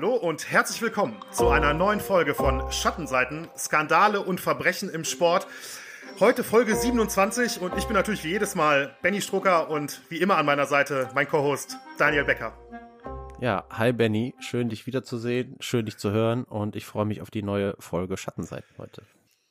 Hallo und herzlich willkommen zu einer neuen Folge von Schattenseiten, Skandale und Verbrechen im Sport. Heute Folge 27 und ich bin natürlich wie jedes Mal Benny Strucker und wie immer an meiner Seite mein Co-Host Daniel Becker. Ja, hi Benny, schön dich wiederzusehen, schön dich zu hören und ich freue mich auf die neue Folge Schattenseiten heute.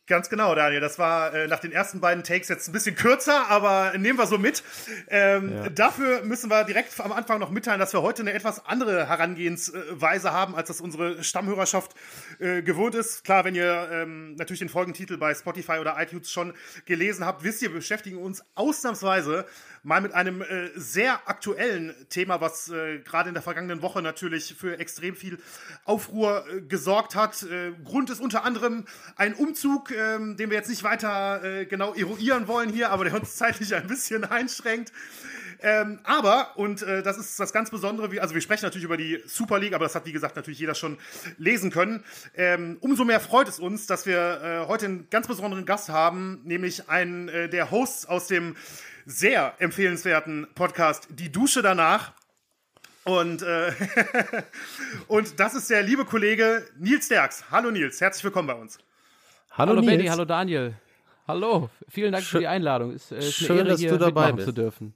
Ganz genau, Daniel. Das war äh, nach den ersten beiden Takes jetzt ein bisschen kürzer, aber nehmen wir so mit. Ähm, ja. Dafür müssen wir direkt am Anfang noch mitteilen, dass wir heute eine etwas andere Herangehensweise haben, als das unsere Stammhörerschaft äh, gewohnt ist. Klar, wenn ihr ähm, natürlich den Folgentitel bei Spotify oder iTunes schon gelesen habt, wisst ihr, wir beschäftigen uns ausnahmsweise mal mit einem äh, sehr aktuellen Thema, was äh, gerade in der vergangenen Woche natürlich für extrem viel Aufruhr äh, gesorgt hat. Äh, Grund ist unter anderem ein Umzug, ähm, den wir jetzt nicht weiter äh, genau eruieren wollen hier, aber der uns zeitlich ein bisschen einschränkt. Ähm, aber, und äh, das ist das ganz Besondere, wie, also wir sprechen natürlich über die Super League, aber das hat, wie gesagt, natürlich jeder schon lesen können. Ähm, umso mehr freut es uns, dass wir äh, heute einen ganz besonderen Gast haben, nämlich einen äh, der Hosts aus dem sehr empfehlenswerten Podcast Die Dusche danach. Und, äh, und das ist der liebe Kollege Nils Derks. Hallo Nils, herzlich willkommen bei uns. Hallo, hallo Benny, hallo Daniel. Hallo, vielen Dank schön, für die Einladung. Es ist schön, Ehre, dass du dabei bist. zu dürfen.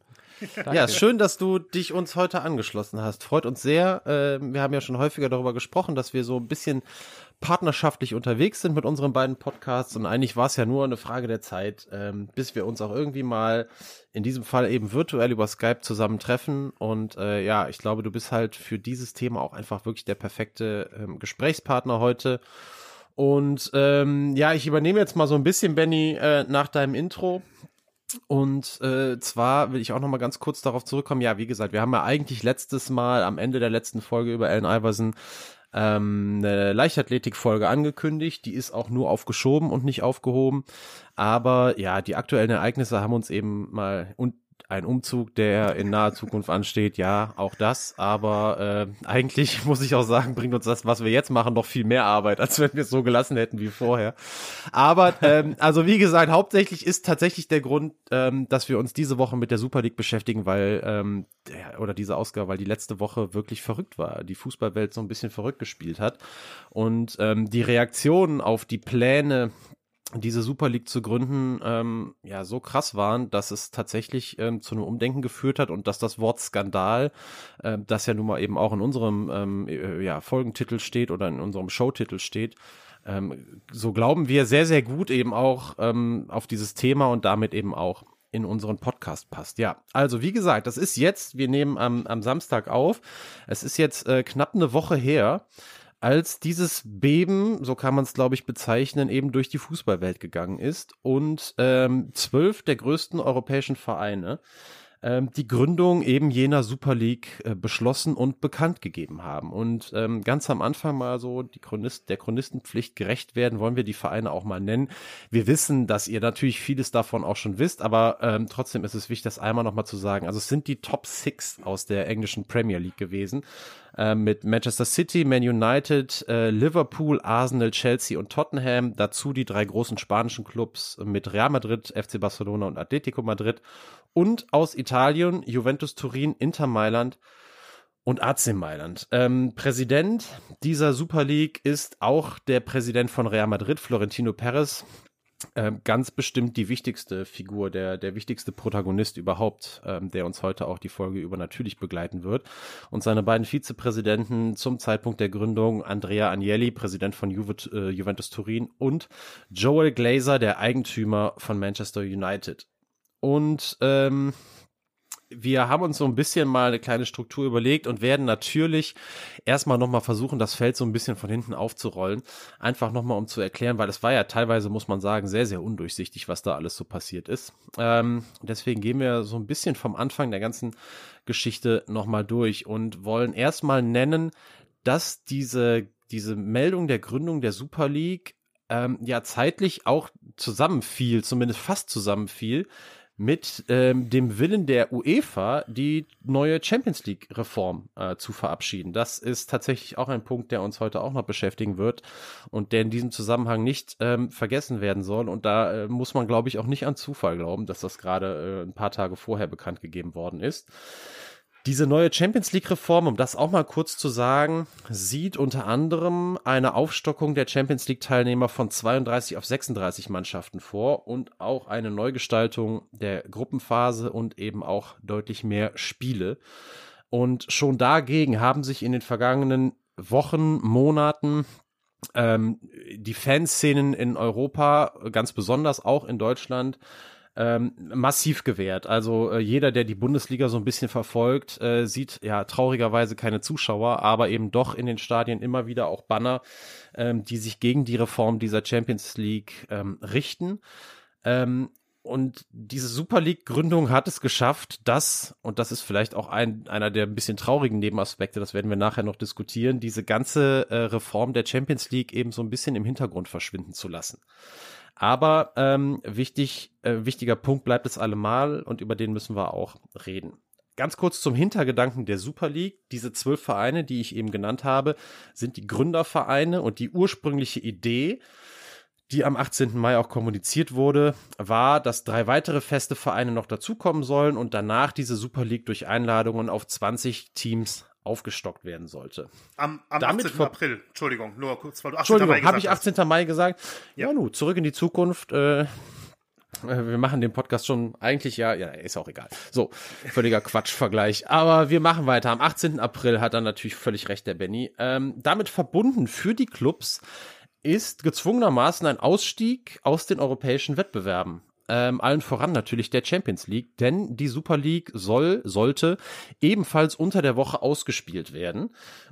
Ja, schön, dass du dich uns heute angeschlossen hast. Freut uns sehr. Ähm, wir haben ja schon häufiger darüber gesprochen, dass wir so ein bisschen partnerschaftlich unterwegs sind mit unseren beiden Podcasts und eigentlich war es ja nur eine Frage der Zeit, ähm, bis wir uns auch irgendwie mal in diesem Fall eben virtuell über Skype zusammentreffen und äh, ja, ich glaube, du bist halt für dieses Thema auch einfach wirklich der perfekte ähm, Gesprächspartner heute. Und ähm, ja, ich übernehme jetzt mal so ein bisschen, Benny, äh, nach deinem Intro. Und äh, zwar will ich auch noch mal ganz kurz darauf zurückkommen. Ja, wie gesagt, wir haben ja eigentlich letztes Mal am Ende der letzten Folge über Allen Iverson ähm, eine Leichtathletik-Folge angekündigt. Die ist auch nur aufgeschoben und nicht aufgehoben. Aber ja, die aktuellen Ereignisse haben uns eben mal und ein Umzug, der in naher Zukunft ansteht, ja, auch das. Aber äh, eigentlich muss ich auch sagen, bringt uns das, was wir jetzt machen, noch viel mehr Arbeit, als wenn wir es so gelassen hätten wie vorher. Aber ähm, also wie gesagt, hauptsächlich ist tatsächlich der Grund, ähm, dass wir uns diese Woche mit der Super League beschäftigen, weil ähm, der, oder diese Ausgabe, weil die letzte Woche wirklich verrückt war, die Fußballwelt so ein bisschen verrückt gespielt hat und ähm, die Reaktionen auf die Pläne diese Super League zu gründen, ähm, ja, so krass waren, dass es tatsächlich ähm, zu einem Umdenken geführt hat und dass das Wort Skandal, äh, das ja nun mal eben auch in unserem ähm, äh, ja, Folgentitel steht oder in unserem Showtitel steht, ähm, so glauben wir sehr, sehr gut eben auch ähm, auf dieses Thema und damit eben auch in unseren Podcast passt. Ja, also wie gesagt, das ist jetzt, wir nehmen am, am Samstag auf, es ist jetzt äh, knapp eine Woche her, als dieses Beben, so kann man es glaube ich bezeichnen, eben durch die Fußballwelt gegangen ist und ähm, zwölf der größten europäischen Vereine ähm, die Gründung eben jener Super League äh, beschlossen und bekannt gegeben haben. Und ähm, ganz am Anfang mal so die Chronist, der Chronistenpflicht gerecht werden, wollen wir die Vereine auch mal nennen. Wir wissen, dass ihr natürlich vieles davon auch schon wisst, aber ähm, trotzdem ist es wichtig, das einmal nochmal zu sagen. Also es sind die Top Six aus der englischen Premier League gewesen äh, mit Manchester City, Man United, äh, Liverpool, Arsenal, Chelsea und Tottenham. Dazu die drei großen spanischen Clubs mit Real Madrid, FC Barcelona und Atletico Madrid. Und aus Italien Juventus Turin, Inter Mailand und AC Mailand. Ähm, Präsident dieser Super League ist auch der Präsident von Real Madrid, Florentino Perez. Ähm, ganz bestimmt die wichtigste Figur, der, der wichtigste Protagonist überhaupt, ähm, der uns heute auch die Folge über natürlich begleiten wird. Und seine beiden Vizepräsidenten zum Zeitpunkt der Gründung, Andrea Agnelli, Präsident von Juve, äh, Juventus Turin und Joel Glazer, der Eigentümer von Manchester United. Und ähm, wir haben uns so ein bisschen mal eine kleine Struktur überlegt und werden natürlich erstmal nochmal versuchen, das Feld so ein bisschen von hinten aufzurollen. Einfach nochmal, um zu erklären, weil es war ja teilweise, muss man sagen, sehr, sehr undurchsichtig, was da alles so passiert ist. Ähm, deswegen gehen wir so ein bisschen vom Anfang der ganzen Geschichte nochmal durch und wollen erstmal nennen, dass diese, diese Meldung der Gründung der Super League ähm, ja zeitlich auch zusammenfiel, zumindest fast zusammenfiel mit ähm, dem Willen der UEFA, die neue Champions League-Reform äh, zu verabschieden. Das ist tatsächlich auch ein Punkt, der uns heute auch noch beschäftigen wird und der in diesem Zusammenhang nicht ähm, vergessen werden soll. Und da äh, muss man, glaube ich, auch nicht an Zufall glauben, dass das gerade äh, ein paar Tage vorher bekannt gegeben worden ist. Diese neue Champions League-Reform, um das auch mal kurz zu sagen, sieht unter anderem eine Aufstockung der Champions League-Teilnehmer von 32 auf 36 Mannschaften vor und auch eine Neugestaltung der Gruppenphase und eben auch deutlich mehr Spiele. Und schon dagegen haben sich in den vergangenen Wochen, Monaten ähm, die Fanszenen in Europa, ganz besonders auch in Deutschland, ähm, massiv gewährt. Also äh, jeder, der die Bundesliga so ein bisschen verfolgt, äh, sieht ja traurigerweise keine Zuschauer, aber eben doch in den Stadien immer wieder auch Banner, ähm, die sich gegen die Reform dieser Champions League ähm, richten. Ähm, und diese Super League-Gründung hat es geschafft, dass, und das ist vielleicht auch ein, einer der ein bisschen traurigen Nebenaspekte, das werden wir nachher noch diskutieren, diese ganze äh, Reform der Champions League eben so ein bisschen im Hintergrund verschwinden zu lassen. Aber ähm, wichtig, äh, wichtiger Punkt bleibt es allemal und über den müssen wir auch reden. Ganz kurz zum Hintergedanken der Super League. Diese zwölf Vereine, die ich eben genannt habe, sind die Gründervereine und die ursprüngliche Idee die am 18. Mai auch kommuniziert wurde, war, dass drei weitere feste Vereine noch dazukommen sollen und danach diese Super League durch Einladungen auf 20 Teams aufgestockt werden sollte. Am, am Damit 18. April, Entschuldigung, nur kurz, weil du 18. Entschuldigung, habe ich 18. Hast. Mai gesagt? Ja, ja nu, zurück in die Zukunft. Äh, äh, wir machen den Podcast schon eigentlich ja, ja, ist auch egal. So, völliger Quatschvergleich. Aber wir machen weiter. Am 18. April hat dann natürlich völlig recht der Benny. Ähm, damit verbunden für die Clubs ist gezwungenermaßen ein Ausstieg aus den europäischen Wettbewerben. Ähm, allen voran natürlich der Champions League, denn die Super League soll, sollte ebenfalls unter der Woche ausgespielt werden.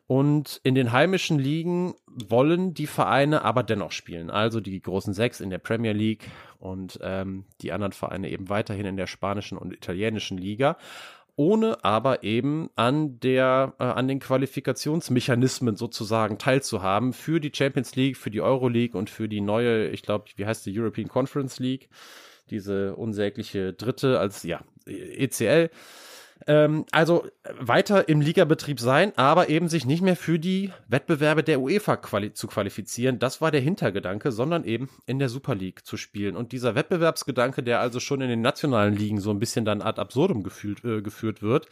Und in den heimischen Ligen wollen die Vereine aber dennoch spielen. Also die großen sechs in der Premier League und ähm, die anderen Vereine eben weiterhin in der spanischen und italienischen Liga ohne aber eben an der äh, an den Qualifikationsmechanismen sozusagen teilzuhaben für die Champions League, für die Euro League und für die neue, ich glaube, wie heißt die European Conference League, diese unsägliche dritte als ja ECL. Ähm, also weiter im Ligabetrieb sein, aber eben sich nicht mehr für die Wettbewerbe der UEFA quali zu qualifizieren. Das war der Hintergedanke, sondern eben in der Super League zu spielen. Und dieser Wettbewerbsgedanke, der also schon in den nationalen Ligen so ein bisschen dann ad absurdum gefühlt, äh, geführt wird,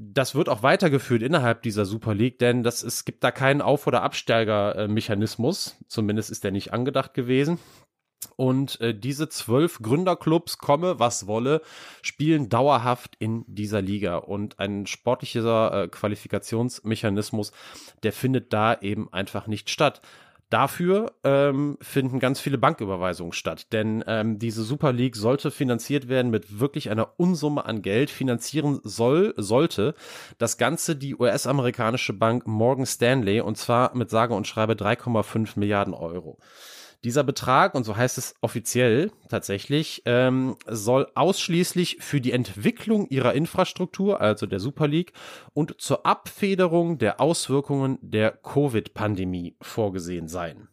das wird auch weitergeführt innerhalb dieser Super League, denn das, es gibt da keinen Auf- oder Absteiger-Mechanismus. Zumindest ist der nicht angedacht gewesen. Und äh, diese zwölf Gründerclubs, komme was wolle, spielen dauerhaft in dieser Liga. Und ein sportlicher äh, Qualifikationsmechanismus, der findet da eben einfach nicht statt. Dafür ähm, finden ganz viele Banküberweisungen statt, denn ähm, diese Super League sollte finanziert werden mit wirklich einer Unsumme an Geld. Finanzieren soll, sollte das Ganze die US-amerikanische Bank Morgan Stanley und zwar mit sage und schreibe 3,5 Milliarden Euro. Dieser Betrag, und so heißt es offiziell tatsächlich, ähm, soll ausschließlich für die Entwicklung ihrer Infrastruktur, also der Super League, und zur Abfederung der Auswirkungen der Covid-Pandemie vorgesehen sein.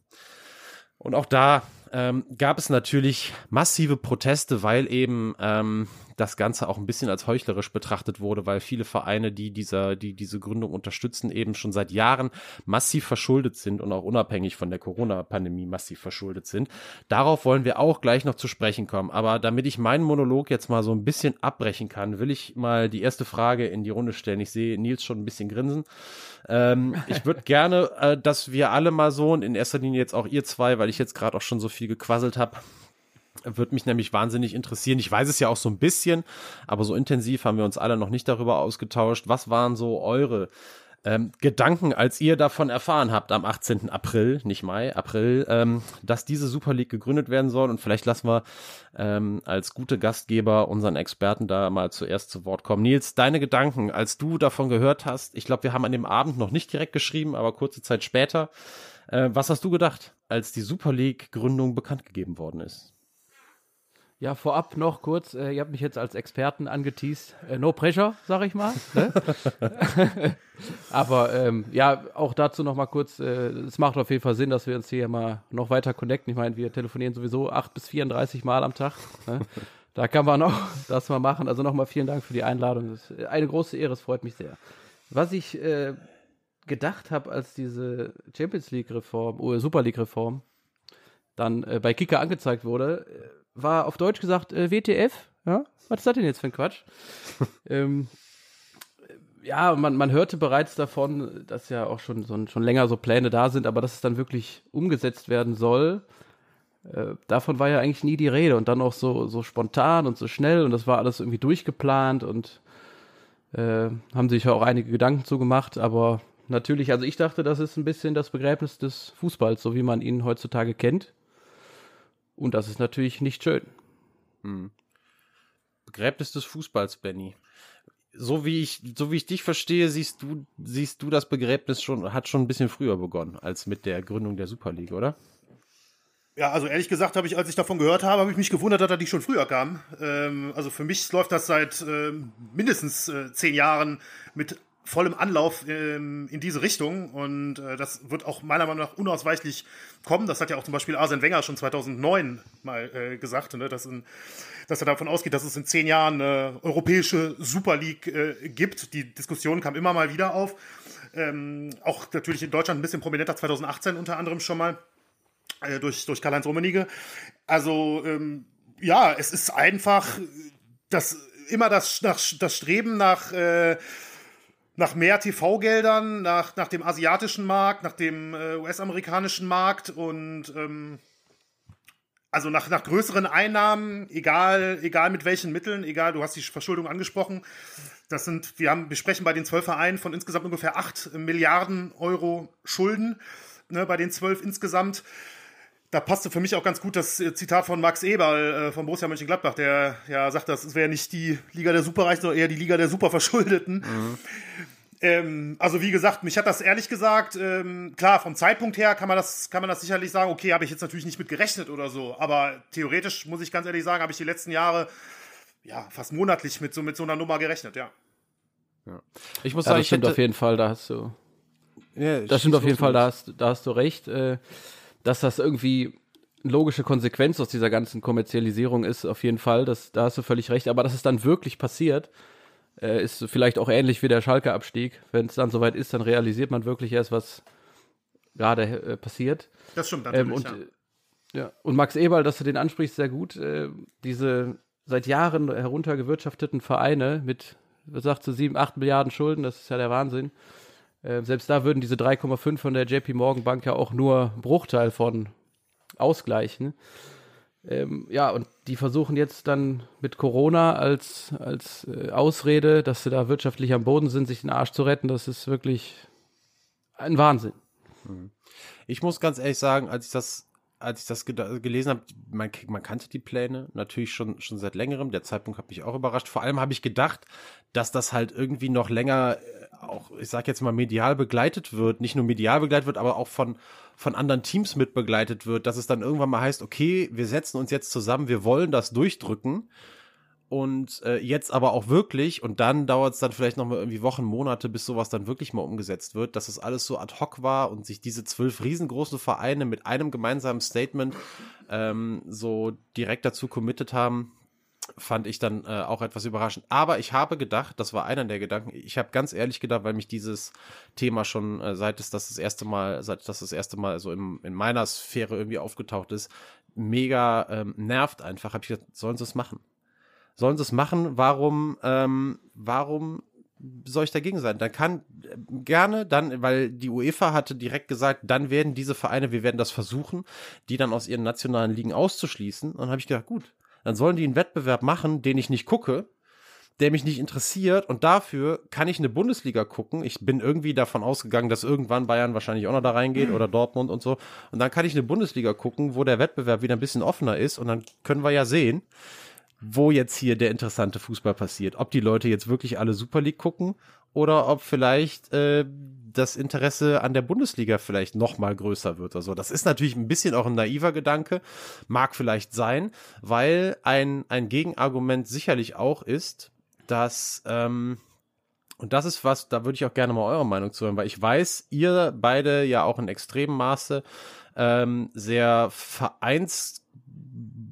Und auch da ähm, gab es natürlich massive Proteste, weil eben ähm, das Ganze auch ein bisschen als heuchlerisch betrachtet wurde, weil viele Vereine, die dieser, die diese Gründung unterstützen, eben schon seit Jahren massiv verschuldet sind und auch unabhängig von der Corona-Pandemie massiv verschuldet sind. Darauf wollen wir auch gleich noch zu sprechen kommen. Aber damit ich meinen Monolog jetzt mal so ein bisschen abbrechen kann, will ich mal die erste Frage in die Runde stellen. Ich sehe Nils schon ein bisschen grinsen. Ähm, ich würde gerne, äh, dass wir alle mal so und in erster Linie jetzt auch ihr zwei, weil ich jetzt gerade auch schon so viel gequasselt habe, würde mich nämlich wahnsinnig interessieren. Ich weiß es ja auch so ein bisschen, aber so intensiv haben wir uns alle noch nicht darüber ausgetauscht. Was waren so eure ähm, Gedanken, als ihr davon erfahren habt am 18. April, nicht Mai, April, ähm, dass diese Super League gegründet werden soll? Und vielleicht lassen wir ähm, als gute Gastgeber unseren Experten da mal zuerst zu Wort kommen. Nils, deine Gedanken, als du davon gehört hast, ich glaube, wir haben an dem Abend noch nicht direkt geschrieben, aber kurze Zeit später. Äh, was hast du gedacht, als die Super League Gründung bekannt gegeben worden ist? Ja, vorab noch kurz, äh, ihr habt mich jetzt als Experten angeteased. Äh, no pressure, sag ich mal. Ne? Aber ähm, ja, auch dazu noch mal kurz, äh, es macht auf jeden Fall Sinn, dass wir uns hier mal noch weiter connecten. Ich meine, wir telefonieren sowieso 8 bis 34 Mal am Tag. Ne? Da kann man auch das mal machen. Also nochmal vielen Dank für die Einladung. Das ist eine große Ehre, es freut mich sehr. Was ich äh, gedacht habe, als diese Champions League-Reform, oder Super League-Reform dann äh, bei Kicker angezeigt wurde, äh, war auf Deutsch gesagt äh, WTF. Ja? Was ist das denn jetzt für ein Quatsch? ähm, ja, man, man hörte bereits davon, dass ja auch schon, so, schon länger so Pläne da sind, aber dass es dann wirklich umgesetzt werden soll, äh, davon war ja eigentlich nie die Rede. Und dann auch so, so spontan und so schnell und das war alles irgendwie durchgeplant und äh, haben sich ja auch einige Gedanken zugemacht, aber natürlich, also ich dachte, das ist ein bisschen das Begräbnis des Fußballs, so wie man ihn heutzutage kennt. Und das ist natürlich nicht schön. Hm. Begräbnis des Fußballs, Benny so wie ich, so wie ich dich verstehe, siehst du, siehst du das Begräbnis schon, hat schon ein bisschen früher begonnen als mit der Gründung der Super League, oder? Ja, also ehrlich gesagt habe ich, als ich davon gehört habe, habe ich mich gewundert, dass er nicht schon früher kam. Ähm, also für mich läuft das seit ähm, mindestens äh, zehn Jahren mit vollem Anlauf ähm, in diese Richtung und äh, das wird auch meiner Meinung nach unausweichlich kommen. Das hat ja auch zum Beispiel Arsene Wenger schon 2009 mal äh, gesagt, ne, dass, in, dass er davon ausgeht, dass es in zehn Jahren eine europäische Super League äh, gibt. Die Diskussion kam immer mal wieder auf. Ähm, auch natürlich in Deutschland ein bisschen prominenter 2018 unter anderem schon mal äh, durch, durch Karl-Heinz Rummenigge. Also ähm, ja, es ist einfach das immer das, das, das Streben nach äh, nach mehr TV-Geldern, nach, nach dem asiatischen Markt, nach dem äh, US-amerikanischen Markt und ähm, also nach, nach größeren Einnahmen, egal, egal mit welchen Mitteln, egal, du hast die Verschuldung angesprochen. Das sind, wir haben, wir sprechen bei den zwölf Vereinen von insgesamt ungefähr acht Milliarden Euro Schulden, ne, bei den zwölf insgesamt da passte für mich auch ganz gut das äh, Zitat von Max Eberl äh, von Borussia Mönchengladbach, der ja sagt, das wäre nicht die Liga der Superreichen, sondern eher die Liga der Superverschuldeten. Mhm. Ähm, also wie gesagt, mich hat das ehrlich gesagt, ähm, klar, vom Zeitpunkt her kann man das, kann man das sicherlich sagen, okay, habe ich jetzt natürlich nicht mit gerechnet oder so, aber theoretisch muss ich ganz ehrlich sagen, habe ich die letzten Jahre ja fast monatlich mit so, mit so einer Nummer gerechnet, ja. ja. Ich muss ja, sagen, das stimmt hätte... auf jeden Fall, da hast du. Ja, das stimmt auf jeden Fall, da hast, da hast du recht. Äh, dass das irgendwie eine logische Konsequenz aus dieser ganzen Kommerzialisierung ist, auf jeden Fall. Das, da hast du völlig recht. Aber dass es dann wirklich passiert, äh, ist vielleicht auch ähnlich wie der Schalke-Abstieg. Wenn es dann soweit ist, dann realisiert man wirklich erst, was gerade äh, passiert. Das stimmt natürlich, ähm, und, ja. ja. Und Max Eberl, dass du den ansprichst, sehr gut. Äh, diese seit Jahren heruntergewirtschafteten Vereine mit, was sagst du, sieben, acht Milliarden Schulden, das ist ja der Wahnsinn. Äh, selbst da würden diese 3,5 von der JP Morgan Bank ja auch nur Bruchteil von ausgleichen. Ähm, ja, und die versuchen jetzt dann mit Corona als, als äh, Ausrede, dass sie da wirtschaftlich am Boden sind, sich den Arsch zu retten. Das ist wirklich ein Wahnsinn. Mhm. Ich muss ganz ehrlich sagen, als ich das, als ich das gelesen habe, man, man kannte die Pläne natürlich schon, schon seit längerem. Der Zeitpunkt hat mich auch überrascht. Vor allem habe ich gedacht, dass das halt irgendwie noch länger auch, ich sag jetzt mal, medial begleitet wird, nicht nur medial begleitet wird, aber auch von, von anderen Teams mit begleitet wird, dass es dann irgendwann mal heißt, okay, wir setzen uns jetzt zusammen, wir wollen das durchdrücken. Und äh, jetzt aber auch wirklich, und dann dauert es dann vielleicht noch mal irgendwie Wochen, Monate, bis sowas dann wirklich mal umgesetzt wird, dass es alles so ad hoc war und sich diese zwölf riesengroßen Vereine mit einem gemeinsamen Statement ähm, so direkt dazu committed haben, fand ich dann äh, auch etwas überraschend. Aber ich habe gedacht, das war einer der Gedanken, ich habe ganz ehrlich gedacht, weil mich dieses Thema schon, äh, seit es das das erste Mal, seit das das erste Mal so im, in meiner Sphäre irgendwie aufgetaucht ist, mega ähm, nervt einfach, habe ich gesagt, sollen sie es machen? Sollen sie es machen? Warum, ähm, warum soll ich dagegen sein? Dann kann äh, gerne, dann, weil die UEFA hatte direkt gesagt, dann werden diese Vereine, wir werden das versuchen, die dann aus ihren nationalen Ligen auszuschließen. Und dann habe ich gedacht, gut, dann sollen die einen Wettbewerb machen, den ich nicht gucke, der mich nicht interessiert und dafür kann ich eine Bundesliga gucken. Ich bin irgendwie davon ausgegangen, dass irgendwann Bayern wahrscheinlich auch noch da reingeht oder Dortmund und so. Und dann kann ich eine Bundesliga gucken, wo der Wettbewerb wieder ein bisschen offener ist und dann können wir ja sehen, wo jetzt hier der interessante Fußball passiert. Ob die Leute jetzt wirklich alle Super League gucken oder ob vielleicht äh, das Interesse an der Bundesliga vielleicht noch mal größer wird. Also das ist natürlich ein bisschen auch ein naiver Gedanke, mag vielleicht sein, weil ein, ein Gegenargument sicherlich auch ist, dass ähm, und das ist was, da würde ich auch gerne mal eure Meinung zu hören, weil ich weiß, ihr beide ja auch in extremem Maße ähm, sehr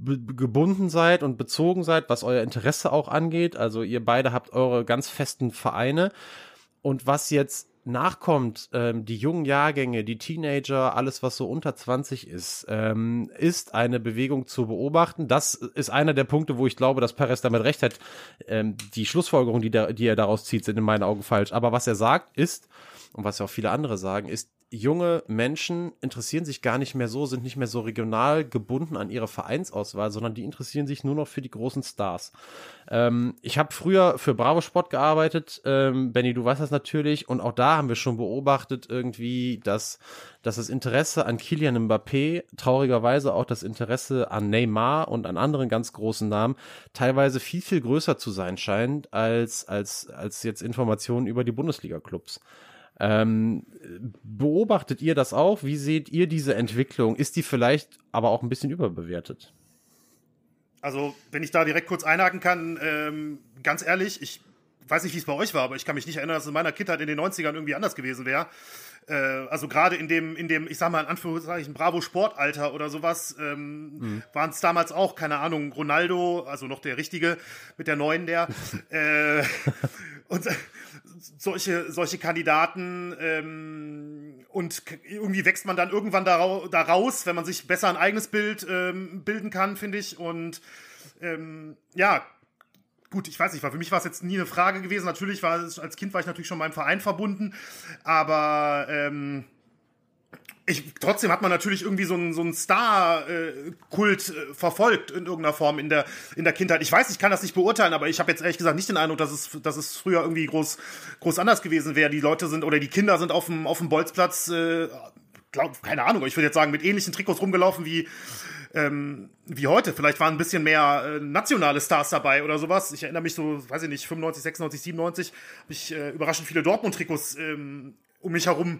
vereinsgebunden seid und bezogen seid, was euer Interesse auch angeht. Also ihr beide habt eure ganz festen Vereine. Und was jetzt nachkommt, ähm, die jungen Jahrgänge, die Teenager, alles, was so unter 20 ist, ähm, ist eine Bewegung zu beobachten. Das ist einer der Punkte, wo ich glaube, dass Perez damit recht hat. Ähm, die Schlussfolgerungen, die, der, die er daraus zieht, sind in meinen Augen falsch. Aber was er sagt, ist, und was ja auch viele andere sagen, ist, junge Menschen interessieren sich gar nicht mehr so, sind nicht mehr so regional gebunden an ihre Vereinsauswahl, sondern die interessieren sich nur noch für die großen Stars. Ähm, ich habe früher für Bravo Sport gearbeitet, ähm, Benny, du weißt das natürlich, und auch da haben wir schon beobachtet irgendwie, dass, dass das Interesse an Kilian Mbappé, traurigerweise auch das Interesse an Neymar und an anderen ganz großen Namen, teilweise viel, viel größer zu sein scheint, als, als, als jetzt Informationen über die Bundesliga-Clubs. Ähm, beobachtet ihr das auch? Wie seht ihr diese Entwicklung? Ist die vielleicht aber auch ein bisschen überbewertet? Also, wenn ich da direkt kurz einhaken kann, ähm, ganz ehrlich, ich weiß nicht, wie es bei euch war, aber ich kann mich nicht erinnern, dass es in meiner Kindheit in den 90ern irgendwie anders gewesen wäre. Äh, also gerade in dem, in dem, ich sag mal in Anführungszeichen, Bravo Sportalter oder sowas, ähm, mhm. waren es damals auch, keine Ahnung, Ronaldo, also noch der richtige, mit der neuen der. äh, und solche, solche Kandidaten ähm, und irgendwie wächst man dann irgendwann da, raus, wenn man sich besser ein eigenes Bild ähm, bilden kann, finde ich. Und ähm, ja, gut, ich weiß nicht, für mich war es jetzt nie eine Frage gewesen. Natürlich war es, als Kind war ich natürlich schon meinem Verein verbunden, aber ähm, ich, trotzdem hat man natürlich irgendwie so einen, so einen Star-Kult äh, verfolgt in irgendeiner Form in der, in der Kindheit. Ich weiß, ich kann das nicht beurteilen, aber ich habe jetzt ehrlich gesagt nicht den Eindruck, dass es, dass es früher irgendwie groß, groß anders gewesen wäre. Die Leute sind oder die Kinder sind auf dem, auf dem Bolzplatz, äh, glaub, keine Ahnung, ich würde jetzt sagen, mit ähnlichen Trikots rumgelaufen wie, ähm, wie heute. Vielleicht waren ein bisschen mehr äh, nationale Stars dabei oder sowas. Ich erinnere mich so, weiß ich nicht, 95, 96, 97, habe ich äh, überraschend viele Dortmund-Trikots ähm, um mich herum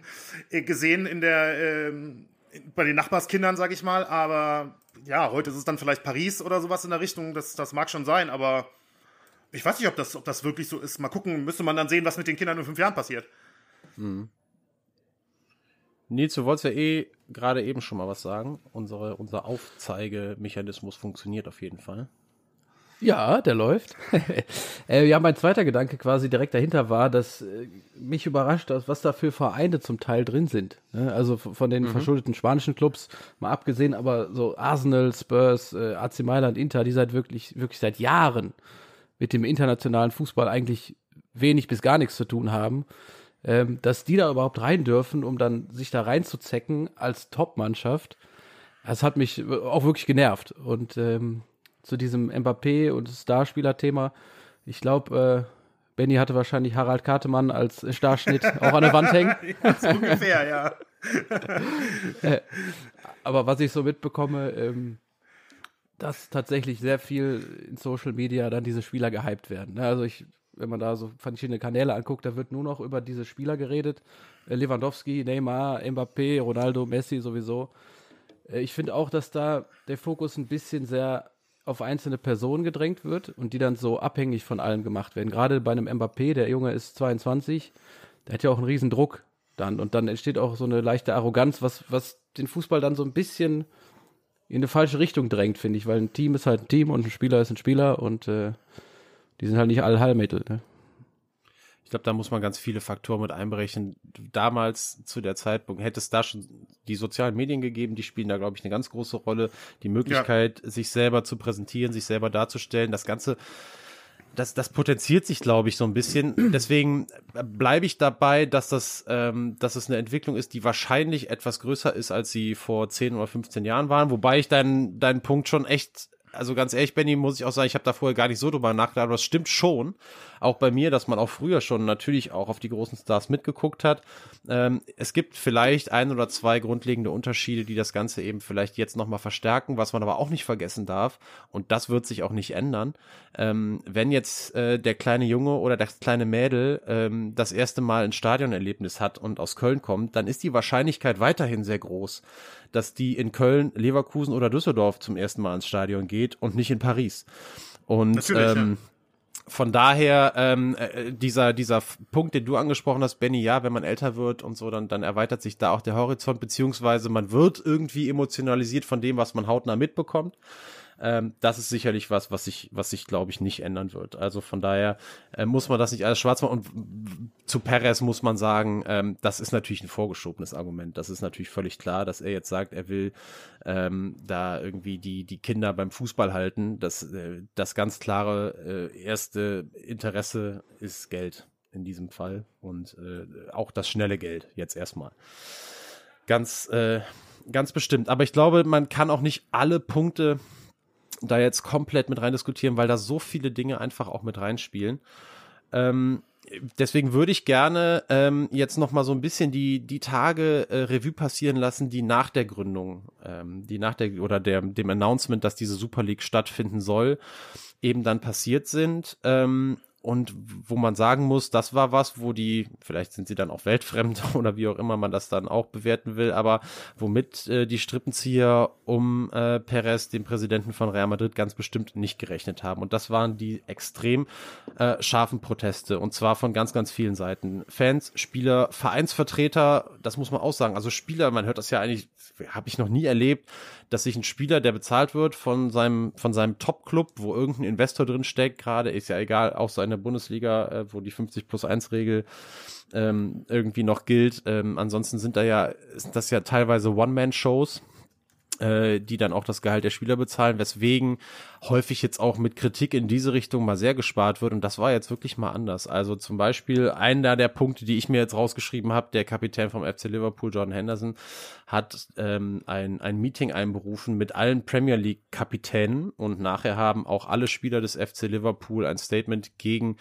äh, gesehen in der, ähm, bei den Nachbarskindern, sag ich mal. Aber ja, heute ist es dann vielleicht Paris oder sowas in der Richtung. Das, das mag schon sein, aber ich weiß nicht, ob das, ob das wirklich so ist. Mal gucken, müsste man dann sehen, was mit den Kindern in fünf Jahren passiert. Mhm. Nils, du wolltest ja eh gerade eben schon mal was sagen. Unsere, unser Aufzeigemechanismus funktioniert auf jeden Fall. Ja, der läuft. äh, ja, mein zweiter Gedanke quasi direkt dahinter war, dass äh, mich überrascht, was da für Vereine zum Teil drin sind. Ne? Also von den mhm. verschuldeten spanischen Clubs mal abgesehen, aber so Arsenal, Spurs, äh, AC Mailand, Inter, die seit wirklich, wirklich seit Jahren mit dem internationalen Fußball eigentlich wenig bis gar nichts zu tun haben, ähm, dass die da überhaupt rein dürfen, um dann sich da reinzuzecken als Top-Mannschaft. Das hat mich auch wirklich genervt. Und ähm, zu diesem Mbappé und Starspieler-Thema. Ich glaube, äh, Benny hatte wahrscheinlich Harald Kartemann als Starschnitt auch an der Wand hängen. ja, so ungefähr, ja. Äh, aber was ich so mitbekomme, ähm, dass tatsächlich sehr viel in Social Media dann diese Spieler gehypt werden. Ne? Also ich, wenn man da so verschiedene Kanäle anguckt, da wird nur noch über diese Spieler geredet. Äh, Lewandowski, Neymar, Mbappé, Ronaldo, Messi sowieso. Äh, ich finde auch, dass da der Fokus ein bisschen sehr auf einzelne Personen gedrängt wird und die dann so abhängig von allem gemacht werden. Gerade bei einem Mbappé, der Junge ist 22, der hat ja auch einen riesen Druck dann und dann entsteht auch so eine leichte Arroganz, was, was den Fußball dann so ein bisschen in eine falsche Richtung drängt, finde ich, weil ein Team ist halt ein Team und ein Spieler ist ein Spieler und äh, die sind halt nicht Allheilmittel. Ne? Glaube, da muss man ganz viele Faktoren mit einberechnen. Damals zu der Zeitpunkt hätte es da schon die sozialen Medien gegeben, die spielen da, glaube ich, eine ganz große Rolle. Die Möglichkeit, ja. sich selber zu präsentieren, sich selber darzustellen, das Ganze das, das potenziert sich, glaube ich, so ein bisschen. Deswegen bleibe ich dabei, dass das, ähm, dass es eine Entwicklung ist, die wahrscheinlich etwas größer ist, als sie vor 10 oder 15 Jahren waren. Wobei ich deinen, deinen Punkt schon echt also ganz ehrlich, Benny, muss ich auch sagen, ich habe da vorher gar nicht so drüber nachgedacht, aber das stimmt schon. Auch bei mir, dass man auch früher schon natürlich auch auf die großen Stars mitgeguckt hat. Ähm, es gibt vielleicht ein oder zwei grundlegende Unterschiede, die das Ganze eben vielleicht jetzt nochmal verstärken, was man aber auch nicht vergessen darf. Und das wird sich auch nicht ändern. Ähm, wenn jetzt äh, der kleine Junge oder das kleine Mädel ähm, das erste Mal ein Stadionerlebnis hat und aus Köln kommt, dann ist die Wahrscheinlichkeit weiterhin sehr groß, dass die in Köln, Leverkusen oder Düsseldorf zum ersten Mal ins Stadion geht und nicht in Paris. Und ähm, ja. von daher ähm, äh, dieser dieser Punkt, den du angesprochen hast, Benny, ja, wenn man älter wird und so, dann dann erweitert sich da auch der Horizont beziehungsweise man wird irgendwie emotionalisiert von dem, was man hautnah mitbekommt. Ähm, das ist sicherlich was, was sich, was sich, glaube ich, nicht ändern wird. Also von daher äh, muss man das nicht alles schwarz machen. Und zu Perez muss man sagen, ähm, das ist natürlich ein vorgeschobenes Argument. Das ist natürlich völlig klar, dass er jetzt sagt, er will ähm, da irgendwie die, die Kinder beim Fußball halten. Das, äh, das ganz klare äh, erste Interesse ist Geld in diesem Fall und äh, auch das schnelle Geld jetzt erstmal. Ganz, äh, ganz bestimmt. Aber ich glaube, man kann auch nicht alle Punkte da jetzt komplett mit rein diskutieren, weil da so viele Dinge einfach auch mit reinspielen. Ähm, deswegen würde ich gerne ähm, jetzt noch mal so ein bisschen die die Tage äh, Revue passieren lassen, die nach der Gründung, ähm, die nach der oder der dem Announcement, dass diese Super League stattfinden soll, eben dann passiert sind. Ähm, und wo man sagen muss, das war was, wo die, vielleicht sind sie dann auch weltfremd oder wie auch immer man das dann auch bewerten will, aber womit äh, die Strippenzieher um äh, Perez, den Präsidenten von Real Madrid, ganz bestimmt nicht gerechnet haben. Und das waren die extrem äh, scharfen Proteste und zwar von ganz, ganz vielen Seiten. Fans, Spieler, Vereinsvertreter, das muss man auch sagen. Also Spieler, man hört das ja eigentlich, habe ich noch nie erlebt, dass sich ein Spieler, der bezahlt wird von seinem, von seinem Top-Club, wo irgendein Investor drin steckt, gerade, ist ja egal, auch so eine Bundesliga, äh, wo die 50 plus 1 Regel ähm, irgendwie noch gilt. Ähm, ansonsten sind da ja, sind das ja teilweise One-Man-Shows äh, die dann auch das Gehalt der Spieler bezahlen, weswegen häufig jetzt auch mit Kritik in diese Richtung mal sehr gespart wird. Und das war jetzt wirklich mal anders. Also zum Beispiel einer der Punkte, die ich mir jetzt rausgeschrieben habe, der Kapitän vom FC Liverpool, Jordan Henderson, hat ähm, ein, ein Meeting einberufen mit allen Premier League-Kapitänen und nachher haben auch alle Spieler des FC Liverpool ein Statement gegen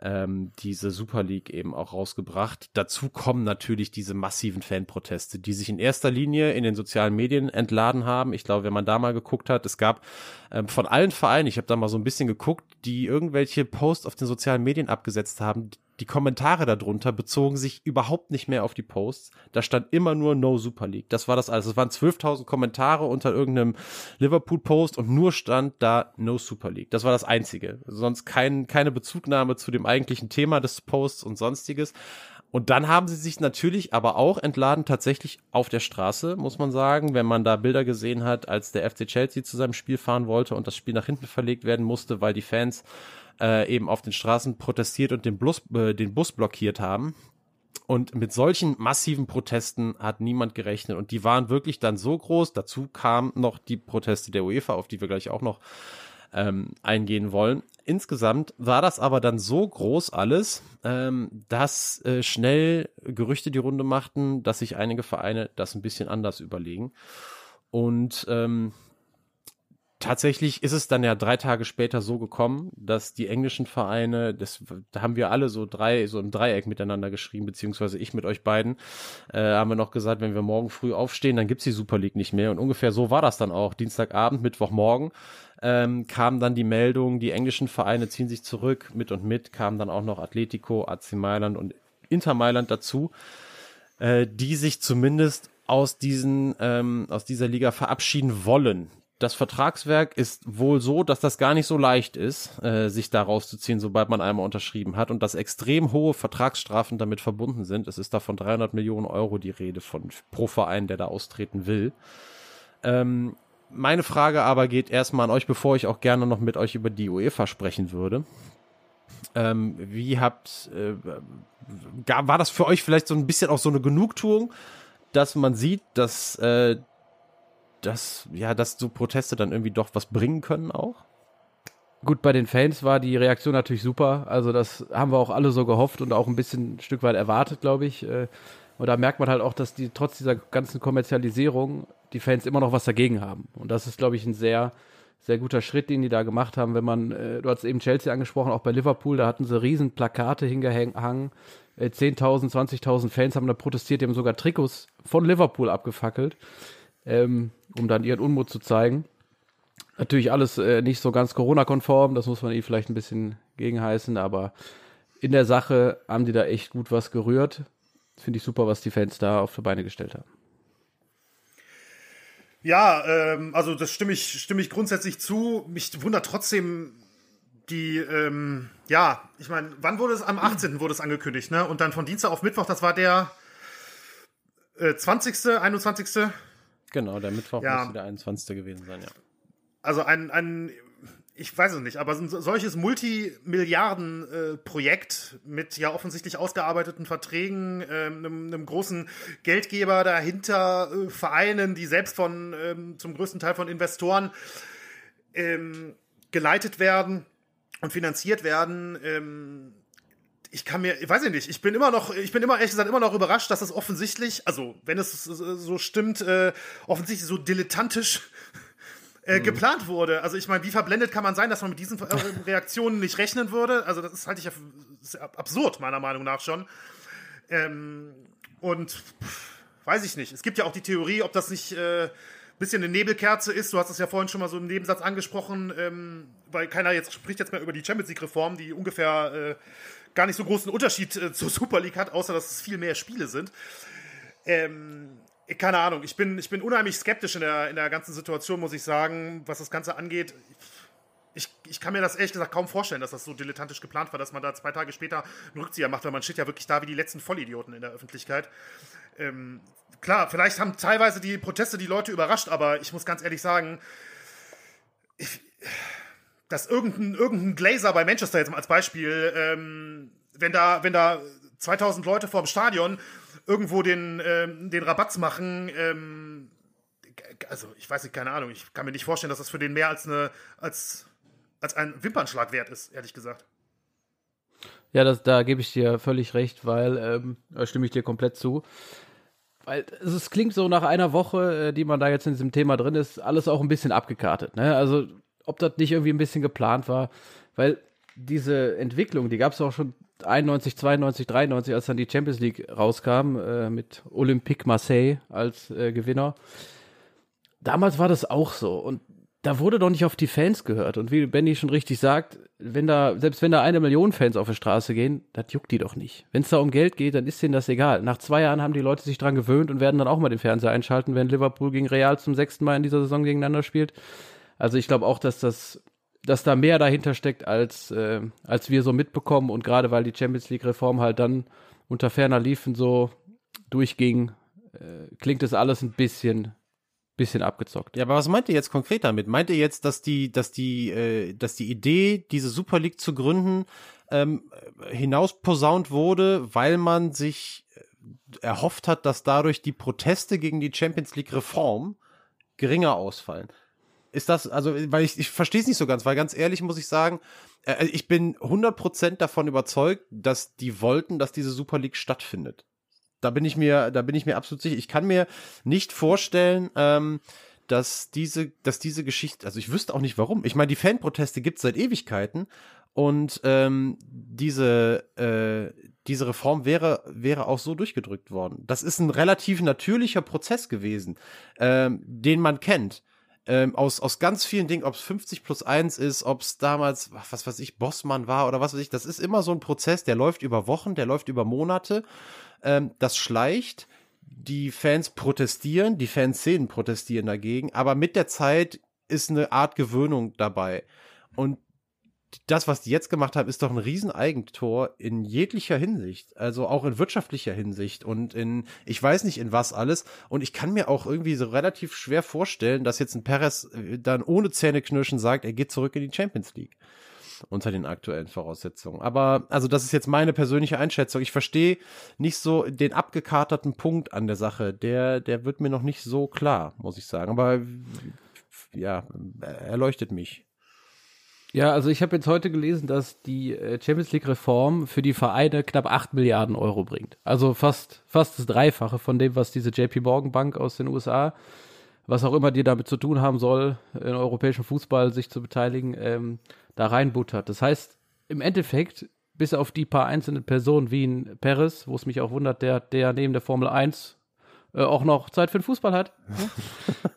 ähm, diese Super League eben auch rausgebracht. Dazu kommen natürlich diese massiven Fanproteste, die sich in erster Linie in den sozialen Medien entladen haben. Ich glaube, wenn man da mal geguckt hat, es gab ähm, von allen Vereinen, ich habe da mal so ein bisschen geguckt, die irgendwelche Posts auf den sozialen Medien abgesetzt haben, die Kommentare darunter bezogen sich überhaupt nicht mehr auf die Posts. Da stand immer nur No Super League. Das war das alles. Es waren 12.000 Kommentare unter irgendeinem Liverpool-Post und nur stand da No Super League. Das war das Einzige. Sonst kein, keine Bezugnahme zu dem eigentlichen Thema des Posts und sonstiges. Und dann haben sie sich natürlich aber auch entladen, tatsächlich auf der Straße, muss man sagen, wenn man da Bilder gesehen hat, als der FC Chelsea zu seinem Spiel fahren wollte und das Spiel nach hinten verlegt werden musste, weil die Fans äh, eben auf den Straßen protestiert und den Bus, äh, den Bus blockiert haben. Und mit solchen massiven Protesten hat niemand gerechnet. Und die waren wirklich dann so groß. Dazu kamen noch die Proteste der UEFA, auf die wir gleich auch noch ähm, eingehen wollen. Insgesamt war das aber dann so groß alles, ähm, dass äh, schnell Gerüchte die Runde machten, dass sich einige Vereine das ein bisschen anders überlegen. Und ähm, tatsächlich ist es dann ja drei Tage später so gekommen, dass die englischen Vereine, das da haben wir alle so drei, so im Dreieck miteinander geschrieben, beziehungsweise ich mit euch beiden, äh, haben wir noch gesagt, wenn wir morgen früh aufstehen, dann gibt's die Super League nicht mehr. Und ungefähr so war das dann auch. Dienstagabend, Mittwochmorgen ähm, kam dann die Meldung, die englischen Vereine ziehen sich zurück. Mit und mit kamen dann auch noch Atletico, AC Mailand und Inter Mailand dazu, äh, die sich zumindest aus diesen ähm, aus dieser Liga verabschieden wollen das Vertragswerk ist wohl so, dass das gar nicht so leicht ist, äh, sich da rauszuziehen, sobald man einmal unterschrieben hat und dass extrem hohe Vertragsstrafen damit verbunden sind. Es ist da von 300 Millionen Euro die Rede von pro Verein, der da austreten will. Ähm, meine Frage aber geht erstmal an euch, bevor ich auch gerne noch mit euch über die UEFA sprechen würde. Ähm, wie habt, äh, war das für euch vielleicht so ein bisschen auch so eine Genugtuung, dass man sieht, dass äh, dass, ja, dass so Proteste dann irgendwie doch was bringen können auch? Gut, bei den Fans war die Reaktion natürlich super. Also das haben wir auch alle so gehofft und auch ein bisschen ein Stück weit erwartet, glaube ich. Äh, und da merkt man halt auch, dass die trotz dieser ganzen Kommerzialisierung die Fans immer noch was dagegen haben. Und das ist, glaube ich, ein sehr, sehr guter Schritt, den die da gemacht haben. Wenn man, äh, du hast eben Chelsea angesprochen, auch bei Liverpool, da hatten sie riesen Plakate hingehangen. 10.000, 20.000 Fans haben da protestiert, die haben sogar Trikots von Liverpool abgefackelt ähm, um dann ihren Unmut zu zeigen. Natürlich alles äh, nicht so ganz Corona-konform, das muss man eh vielleicht ein bisschen gegenheißen, aber in der Sache haben die da echt gut was gerührt. Finde ich super, was die Fans da auf die Beine gestellt haben. Ja, ähm, also das stimme ich, stimme ich grundsätzlich zu. Mich wundert trotzdem die, ähm, ja, ich meine, wann wurde es? Am 18. wurde es angekündigt, ne? Und dann von Dienstag auf Mittwoch, das war der äh, 20., 21. Genau, der Mittwoch ja. müsste der 21. gewesen sein, ja. also ein, ein ich weiß es nicht, aber ein solches Multimilliarden-Projekt mit ja offensichtlich ausgearbeiteten Verträgen, äh, einem, einem, großen Geldgeber dahinter, äh, Vereinen, die selbst von ähm, zum größten Teil von Investoren ähm, geleitet werden und finanziert werden. Ich kann mir, ich weiß nicht, ich bin immer noch, ich bin immer ehrlich gesagt immer noch überrascht, dass es offensichtlich, also wenn es so stimmt, äh, offensichtlich so dilettantisch äh, mhm. geplant wurde. Also ich meine, wie verblendet kann man sein, dass man mit diesen äh, Reaktionen nicht rechnen würde? Also das ist halt ich absurd, meiner Meinung nach schon. Ähm, und pff, weiß ich nicht. Es gibt ja auch die Theorie, ob das nicht äh, bisschen eine Nebelkerze ist. Du hast es ja vorhin schon mal so im Nebensatz angesprochen, ähm, weil keiner jetzt spricht jetzt mehr über die Champions League-Reform, die ungefähr äh, gar nicht so großen Unterschied äh, zur Super League hat, außer dass es viel mehr Spiele sind. Ähm, keine Ahnung, ich bin, ich bin unheimlich skeptisch in der, in der ganzen Situation, muss ich sagen, was das Ganze angeht. Ich, ich kann mir das ehrlich gesagt kaum vorstellen, dass das so dilettantisch geplant war, dass man da zwei Tage später einen Rückzieher macht, weil man steht ja wirklich da wie die letzten Vollidioten in der Öffentlichkeit. Ähm, klar, vielleicht haben teilweise die Proteste die Leute überrascht, aber ich muss ganz ehrlich sagen, ich, dass irgendein, irgendein Glazer bei Manchester jetzt mal als Beispiel, ähm, wenn da, wenn da 2000 Leute vor dem Stadion irgendwo den, ähm, den Rabatz machen, ähm, also ich weiß nicht, keine Ahnung, ich kann mir nicht vorstellen, dass das für den mehr als eine, als, als ein Wimpernschlag wert ist, ehrlich gesagt. Ja, das, da gebe ich dir völlig recht, weil, ähm, da stimme ich dir komplett zu. Weil es, es klingt so nach einer Woche, äh, die man da jetzt in diesem Thema drin ist, alles auch ein bisschen abgekartet. Ne? Also ob das nicht irgendwie ein bisschen geplant war, weil diese Entwicklung, die gab es auch schon 91, 92, 93, als dann die Champions League rauskam, äh, mit Olympique Marseille als äh, Gewinner. Damals war das auch so. Und da wurde doch nicht auf die Fans gehört. Und wie Benny schon richtig sagt, wenn da, selbst wenn da eine Million Fans auf die Straße gehen, das juckt die doch nicht. Wenn es da um Geld geht, dann ist denen das egal. Nach zwei Jahren haben die Leute sich dran gewöhnt und werden dann auch mal den Fernseher einschalten, wenn Liverpool gegen Real zum sechsten Mal in dieser Saison gegeneinander spielt. Also ich glaube auch, dass das, dass da mehr dahinter steckt, als, äh, als wir so mitbekommen. Und gerade weil die Champions League-Reform halt dann unter ferner Liefen so durchging, äh, klingt das alles ein bisschen bisschen abgezockt. Ja, aber was meint ihr jetzt konkret damit? Meint ihr jetzt, dass die, dass die, äh, dass die Idee, diese Super League zu gründen, ähm, hinausposaunt wurde, weil man sich äh, erhofft hat, dass dadurch die Proteste gegen die Champions League Reform geringer ausfallen? Ist das, also, weil ich, ich verstehe es nicht so ganz, weil ganz ehrlich muss ich sagen, äh, ich bin 100% davon überzeugt, dass die wollten, dass diese Super League stattfindet. Da bin ich mir, da bin ich mir absolut sicher. Ich kann mir nicht vorstellen, ähm, dass diese, dass diese Geschichte, also ich wüsste auch nicht warum. Ich meine, die Fanproteste gibt es seit Ewigkeiten und ähm, diese, äh, diese Reform wäre, wäre auch so durchgedrückt worden. Das ist ein relativ natürlicher Prozess gewesen, ähm, den man kennt ähm, aus, aus ganz vielen Dingen, ob es 50 plus 1 ist, ob es damals, was weiß ich, Bossmann war oder was weiß ich, das ist immer so ein Prozess, der läuft über Wochen, der läuft über Monate, ähm, das schleicht, die Fans protestieren, die Fanszenen protestieren dagegen, aber mit der Zeit ist eine Art Gewöhnung dabei. Und das, was die jetzt gemacht haben, ist doch ein Rieseneigentor in jeglicher Hinsicht. Also auch in wirtschaftlicher Hinsicht und in, ich weiß nicht in was alles. Und ich kann mir auch irgendwie so relativ schwer vorstellen, dass jetzt ein Perez äh, dann ohne Zähneknirschen sagt, er geht zurück in die Champions League. Unter den aktuellen Voraussetzungen. Aber, also, das ist jetzt meine persönliche Einschätzung. Ich verstehe nicht so den abgekaterten Punkt an der Sache. Der, der wird mir noch nicht so klar, muss ich sagen. Aber, ja, erleuchtet mich. Ja, also ich habe jetzt heute gelesen, dass die äh, Champions League Reform für die Vereine knapp 8 Milliarden Euro bringt. Also fast, fast das Dreifache von dem, was diese JP Morgan Bank aus den USA, was auch immer die damit zu tun haben soll, in europäischem Fußball sich zu beteiligen, ähm, da reinbuttert. Das heißt, im Endeffekt, bis auf die paar einzelnen Personen wie ein Perez, wo es mich auch wundert, der, der neben der Formel 1 äh, auch noch Zeit für den Fußball hat.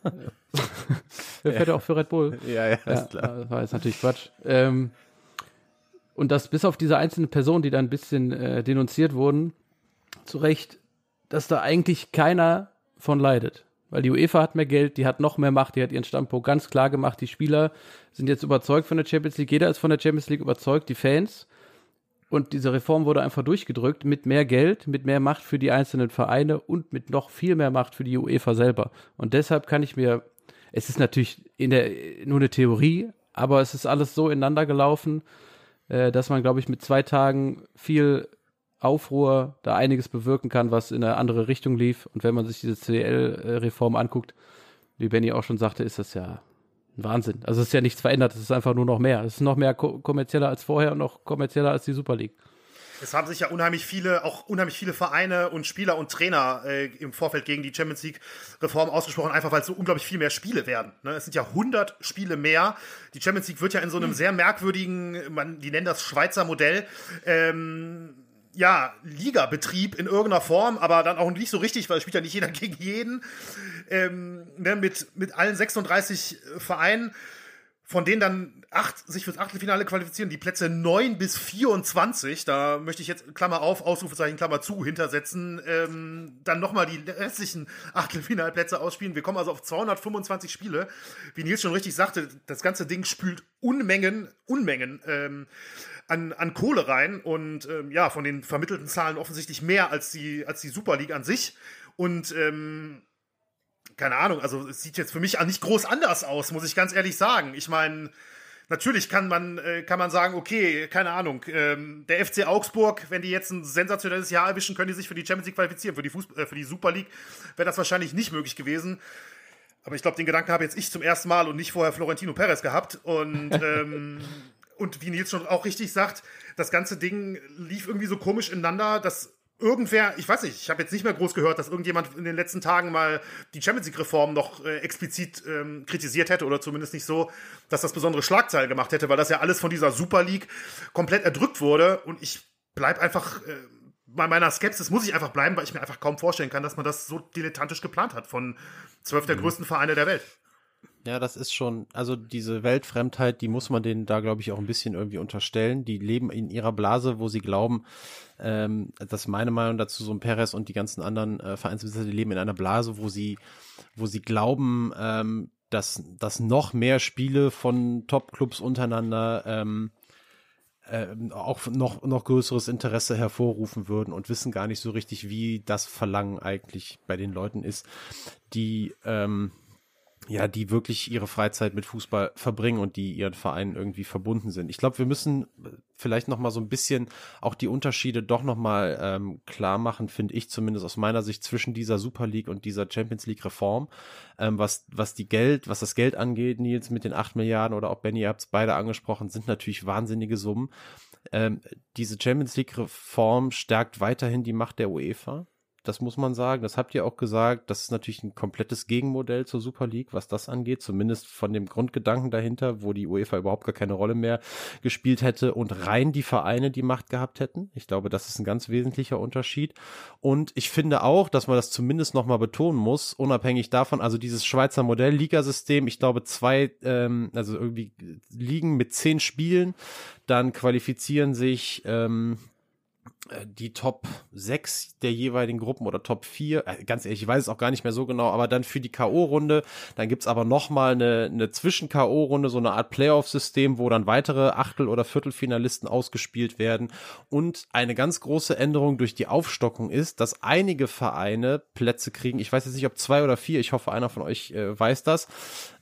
Der fährt ja auch für Red Bull. Ja, ja, ist klar. Das war jetzt natürlich Quatsch. Ähm, und das bis auf diese einzelnen Personen, die da ein bisschen äh, denunziert wurden, zu Recht, dass da eigentlich keiner von leidet. Weil die UEFA hat mehr Geld, die hat noch mehr Macht, die hat ihren Standpunkt ganz klar gemacht. Die Spieler sind jetzt überzeugt von der Champions League, jeder ist von der Champions League überzeugt, die Fans. Und diese Reform wurde einfach durchgedrückt mit mehr Geld, mit mehr Macht für die einzelnen Vereine und mit noch viel mehr Macht für die UEFA selber. Und deshalb kann ich mir es ist natürlich in der, nur eine Theorie, aber es ist alles so ineinander gelaufen, äh, dass man, glaube ich, mit zwei Tagen viel Aufruhr da einiges bewirken kann, was in eine andere Richtung lief. Und wenn man sich diese CL-Reform anguckt, wie Benny auch schon sagte, ist das ja Wahnsinn. Also es ist ja nichts verändert, es ist einfach nur noch mehr. Es ist noch mehr ko kommerzieller als vorher und noch kommerzieller als die Super League. Es haben sich ja unheimlich viele, auch unheimlich viele Vereine und Spieler und Trainer äh, im Vorfeld gegen die Champions League-Reform ausgesprochen, einfach weil es so unglaublich viel mehr Spiele werden. Ne? Es sind ja 100 Spiele mehr. Die Champions League wird ja in so einem sehr merkwürdigen, man, die nennen das Schweizer Modell, ähm, ja, Liga-Betrieb in irgendeiner Form, aber dann auch nicht so richtig, weil es spielt ja nicht jeder gegen jeden, ähm, ne, mit, mit allen 36 Vereinen, von denen dann acht sich fürs Achtelfinale qualifizieren, die Plätze 9 bis 24, da möchte ich jetzt Klammer auf, Ausrufezeichen, Klammer zu hintersetzen, ähm, dann nochmal die restlichen Achtelfinalplätze ausspielen. Wir kommen also auf 225 Spiele. Wie Nils schon richtig sagte, das ganze Ding spült Unmengen, Unmengen ähm, an, an Kohle rein und ähm, ja, von den vermittelten Zahlen offensichtlich mehr als die, als die Super League an sich. Und ähm, keine Ahnung, also es sieht jetzt für mich nicht groß anders aus, muss ich ganz ehrlich sagen. Ich meine, natürlich kann man, äh, kann man sagen, okay, keine Ahnung, ähm, der FC Augsburg, wenn die jetzt ein sensationelles Jahr erwischen, können die sich für die Champions League qualifizieren. Für die, Fußball, äh, für die Super League wäre das wahrscheinlich nicht möglich gewesen. Aber ich glaube, den Gedanken habe jetzt ich zum ersten Mal und nicht vorher Florentino Perez gehabt. Und ähm, und wie Nils schon auch richtig sagt, das ganze Ding lief irgendwie so komisch ineinander, dass irgendwer, ich weiß nicht, ich habe jetzt nicht mehr groß gehört, dass irgendjemand in den letzten Tagen mal die Champions League-Reform noch äh, explizit ähm, kritisiert hätte oder zumindest nicht so, dass das besondere Schlagzeilen gemacht hätte, weil das ja alles von dieser Super League komplett erdrückt wurde und ich bleib einfach äh, bei meiner Skepsis muss ich einfach bleiben, weil ich mir einfach kaum vorstellen kann, dass man das so dilettantisch geplant hat von zwölf der mhm. größten Vereine der Welt. Ja, das ist schon, also diese Weltfremdheit, die muss man denen da, glaube ich, auch ein bisschen irgendwie unterstellen. Die leben in ihrer Blase, wo sie glauben, ähm, das meine Meinung dazu, so ein Perez und die ganzen anderen äh, Vereinsbesitzer, die leben in einer Blase, wo sie, wo sie glauben, ähm, dass, dass noch mehr Spiele von Top-Clubs untereinander ähm, äh, auch noch, noch größeres Interesse hervorrufen würden und wissen gar nicht so richtig, wie das Verlangen eigentlich bei den Leuten ist, die ähm, ja, die wirklich ihre Freizeit mit Fußball verbringen und die ihren Vereinen irgendwie verbunden sind. Ich glaube, wir müssen vielleicht noch mal so ein bisschen auch die Unterschiede doch noch mal ähm, klar machen, finde ich zumindest aus meiner Sicht zwischen dieser Super League und dieser Champions League Reform, ähm, was was die Geld, was das Geld angeht, Nils mit den acht Milliarden oder auch Benny, ihr habt es beide angesprochen, sind natürlich wahnsinnige Summen. Ähm, diese Champions League Reform stärkt weiterhin die Macht der UEFA das muss man sagen. Das habt ihr auch gesagt. Das ist natürlich ein komplettes Gegenmodell zur Super League, was das angeht. Zumindest von dem Grundgedanken dahinter, wo die UEFA überhaupt gar keine Rolle mehr gespielt hätte und rein die Vereine die Macht gehabt hätten. Ich glaube, das ist ein ganz wesentlicher Unterschied. Und ich finde auch, dass man das zumindest nochmal betonen muss, unabhängig davon, also dieses Schweizer Modell, Ligasystem, ich glaube zwei, ähm, also irgendwie Ligen mit zehn Spielen, dann qualifizieren sich ähm, äh, die Top 6 der jeweiligen Gruppen oder Top 4, äh, ganz ehrlich, ich weiß es auch gar nicht mehr so genau, aber dann für die K.O.-Runde, dann gibt's aber nochmal eine, eine Zwischen-K.O.-Runde, so eine Art Playoff-System, wo dann weitere Achtel- oder Viertelfinalisten ausgespielt werden. Und eine ganz große Änderung durch die Aufstockung ist, dass einige Vereine Plätze kriegen, ich weiß jetzt nicht, ob zwei oder vier, ich hoffe, einer von euch äh, weiß das,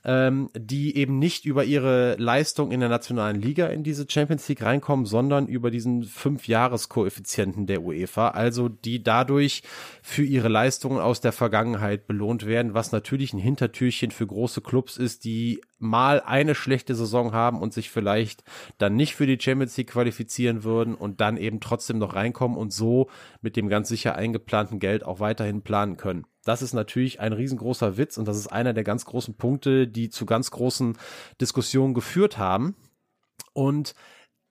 ähm, die eben nicht über ihre Leistung in der nationalen Liga in diese Champions League reinkommen, sondern über diesen Fünf-Jahres-Koeffizienten der UEFA, also die dadurch für ihre Leistungen aus der Vergangenheit belohnt werden, was natürlich ein Hintertürchen für große Clubs ist, die mal eine schlechte Saison haben und sich vielleicht dann nicht für die Champions League qualifizieren würden und dann eben trotzdem noch reinkommen und so mit dem ganz sicher eingeplanten Geld auch weiterhin planen können. Das ist natürlich ein riesengroßer Witz und das ist einer der ganz großen Punkte, die zu ganz großen Diskussionen geführt haben und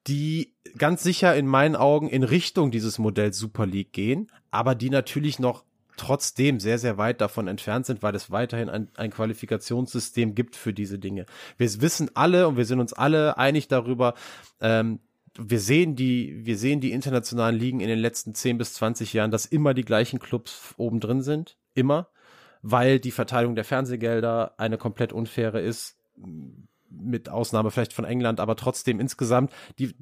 die ganz sicher in meinen Augen in Richtung dieses Modells Super League gehen, aber die natürlich noch trotzdem sehr, sehr weit davon entfernt sind, weil es weiterhin ein, ein Qualifikationssystem gibt für diese Dinge. Wir wissen alle und wir sind uns alle einig darüber, ähm, wir sehen die, wir sehen die internationalen Ligen in den letzten 10 bis 20 Jahren, dass immer die gleichen Clubs oben drin sind immer, weil die Verteilung der Fernsehgelder eine komplett unfaire ist mit Ausnahme vielleicht von England, aber trotzdem insgesamt die,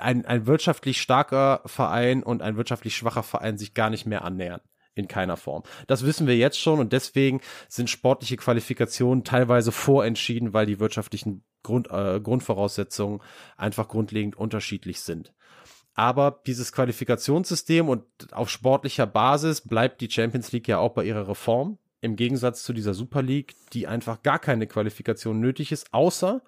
ein, ein wirtschaftlich starker Verein und ein wirtschaftlich schwacher Verein sich gar nicht mehr annähern. In keiner Form. Das wissen wir jetzt schon und deswegen sind sportliche Qualifikationen teilweise vorentschieden, weil die wirtschaftlichen Grund, äh, Grundvoraussetzungen einfach grundlegend unterschiedlich sind. Aber dieses Qualifikationssystem und auf sportlicher Basis bleibt die Champions League ja auch bei ihrer Reform. Im Gegensatz zu dieser Super League, die einfach gar keine Qualifikation nötig ist, außer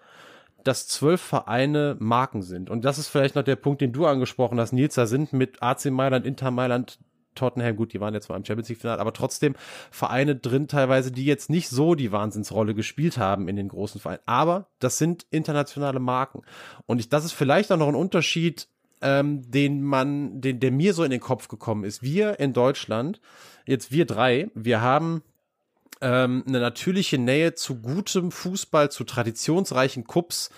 dass zwölf Vereine Marken sind. Und das ist vielleicht noch der Punkt, den du angesprochen hast, Nils. Da sind mit AC Mailand, Inter Mailand, Tottenham, gut, die waren jetzt mal im Champions League Finale, aber trotzdem Vereine drin teilweise, die jetzt nicht so die Wahnsinnsrolle gespielt haben in den großen Vereinen. Aber das sind internationale Marken. Und ich, das ist vielleicht auch noch ein Unterschied, ähm, den man, den, der mir so in den Kopf gekommen ist. Wir in Deutschland, jetzt wir drei, wir haben ähm, eine natürliche Nähe zu gutem Fußball, zu traditionsreichen Cups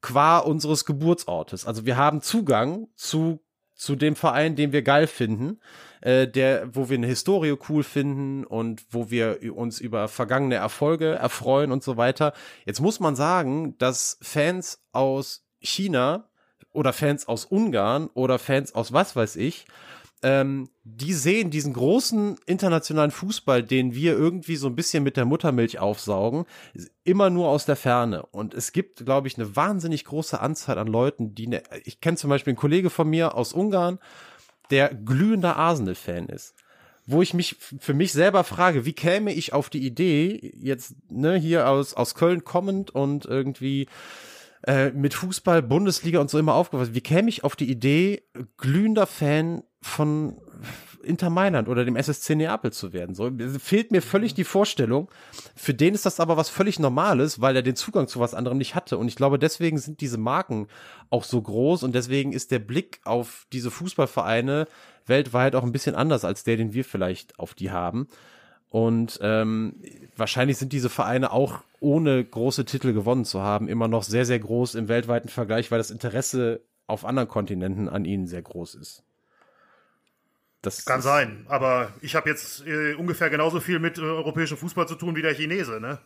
qua unseres Geburtsortes. Also wir haben Zugang zu zu dem Verein, den wir geil finden, äh, der, wo wir eine Historie cool finden und wo wir uns über vergangene Erfolge erfreuen und so weiter. Jetzt muss man sagen, dass Fans aus China oder Fans aus Ungarn oder Fans aus was weiß ich ähm, die sehen diesen großen internationalen Fußball, den wir irgendwie so ein bisschen mit der Muttermilch aufsaugen, immer nur aus der Ferne. Und es gibt, glaube ich, eine wahnsinnig große Anzahl an Leuten, die, ne, ich kenne zum Beispiel einen Kollege von mir aus Ungarn, der glühender Arsenal-Fan ist wo ich mich für mich selber frage, wie käme ich auf die Idee, jetzt ne, hier aus, aus Köln kommend und irgendwie äh, mit Fußball, Bundesliga und so immer aufgewachsen, wie käme ich auf die Idee, glühender Fan von Inter Mailand oder dem SSC Neapel zu werden. So fehlt mir völlig die Vorstellung. Für den ist das aber was völlig Normales, weil er den Zugang zu was anderem nicht hatte. Und ich glaube, deswegen sind diese Marken auch so groß und deswegen ist der Blick auf diese Fußballvereine weltweit auch ein bisschen anders als der, den wir vielleicht auf die haben. Und ähm, wahrscheinlich sind diese Vereine auch ohne große Titel gewonnen zu haben immer noch sehr, sehr groß im weltweiten Vergleich, weil das Interesse auf anderen Kontinenten an ihnen sehr groß ist. Das Kann sein, aber ich habe jetzt äh, ungefähr genauso viel mit äh, europäischem Fußball zu tun wie der Chinese, ne?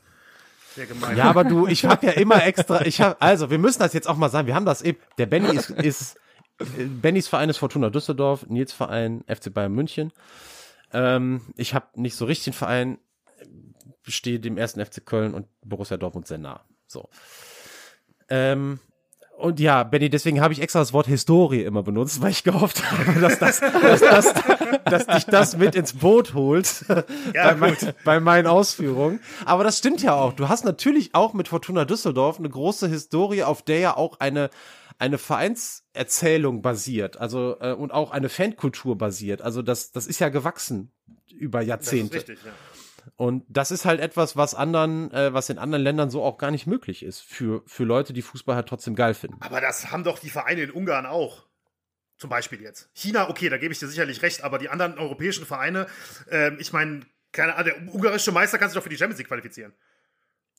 Ja, aber du, ich habe ja immer extra, ich habe, also wir müssen das jetzt auch mal sagen, wir haben das eben, der Benny ist, ist äh, Bennys Verein ist Fortuna Düsseldorf, Nils Verein FC Bayern München. Ähm, ich habe nicht so richtig einen Verein, stehe dem ersten FC Köln und Borussia Dortmund sehr nah. So. Ähm, und ja, Benny, deswegen habe ich extra das Wort Historie immer benutzt, weil ich gehofft habe, dass, das, dass, das, dass dich das mit ins Boot holt ja, bei, mein, bei, meinen Ausführungen. Aber das stimmt ja auch. Du hast natürlich auch mit Fortuna Düsseldorf eine große Historie, auf der ja auch eine eine Vereinserzählung basiert, also äh, und auch eine Fankultur basiert. Also das das ist ja gewachsen über Jahrzehnte. Das ist richtig, ja. Und das ist halt etwas, was anderen, äh, was in anderen Ländern so auch gar nicht möglich ist für, für Leute, die Fußball halt trotzdem geil finden. Aber das haben doch die Vereine in Ungarn auch. Zum Beispiel jetzt. China, okay, da gebe ich dir sicherlich recht, aber die anderen europäischen Vereine, äh, ich meine, der ungarische Meister kann sich doch für die Champions League qualifizieren.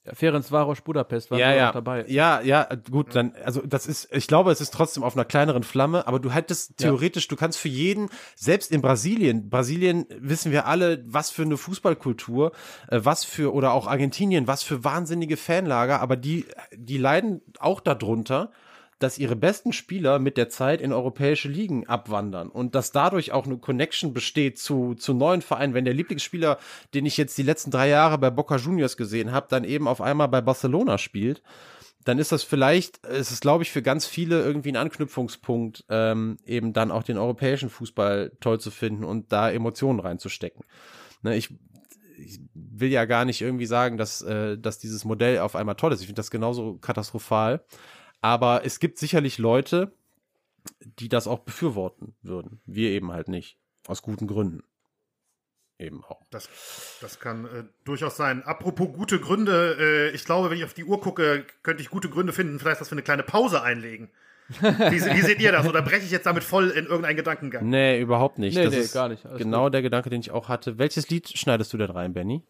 Ja, Ferencvaros Budapest war ja, ja. dabei. Ja, ja, gut, dann, also das ist, ich glaube, es ist trotzdem auf einer kleineren Flamme, aber du hättest theoretisch, ja. du kannst für jeden, selbst in Brasilien, Brasilien wissen wir alle, was für eine Fußballkultur, äh, was für, oder auch Argentinien, was für wahnsinnige Fanlager, aber die, die leiden auch darunter, dass ihre besten Spieler mit der Zeit in europäische Ligen abwandern und dass dadurch auch eine Connection besteht zu, zu neuen Vereinen. Wenn der Lieblingsspieler, den ich jetzt die letzten drei Jahre bei Boca Juniors gesehen habe, dann eben auf einmal bei Barcelona spielt, dann ist das vielleicht, ist es glaube ich für ganz viele irgendwie ein Anknüpfungspunkt, ähm, eben dann auch den europäischen Fußball toll zu finden und da Emotionen reinzustecken. Ne, ich, ich will ja gar nicht irgendwie sagen, dass, äh, dass dieses Modell auf einmal toll ist. Ich finde das genauso katastrophal. Aber es gibt sicherlich Leute, die das auch befürworten würden. Wir eben halt nicht. Aus guten Gründen. Eben auch. Das, das kann äh, durchaus sein. Apropos gute Gründe, äh, ich glaube, wenn ich auf die Uhr gucke, könnte ich gute Gründe finden, vielleicht, dass wir eine kleine Pause einlegen. wie, wie, seht ihr das? Oder breche ich jetzt damit voll in irgendeinen Gedankengang? Nee, überhaupt nicht. Nee, das nee, ist gar nicht. Alles genau gut. der Gedanke, den ich auch hatte. Welches Lied schneidest du denn rein, Benny?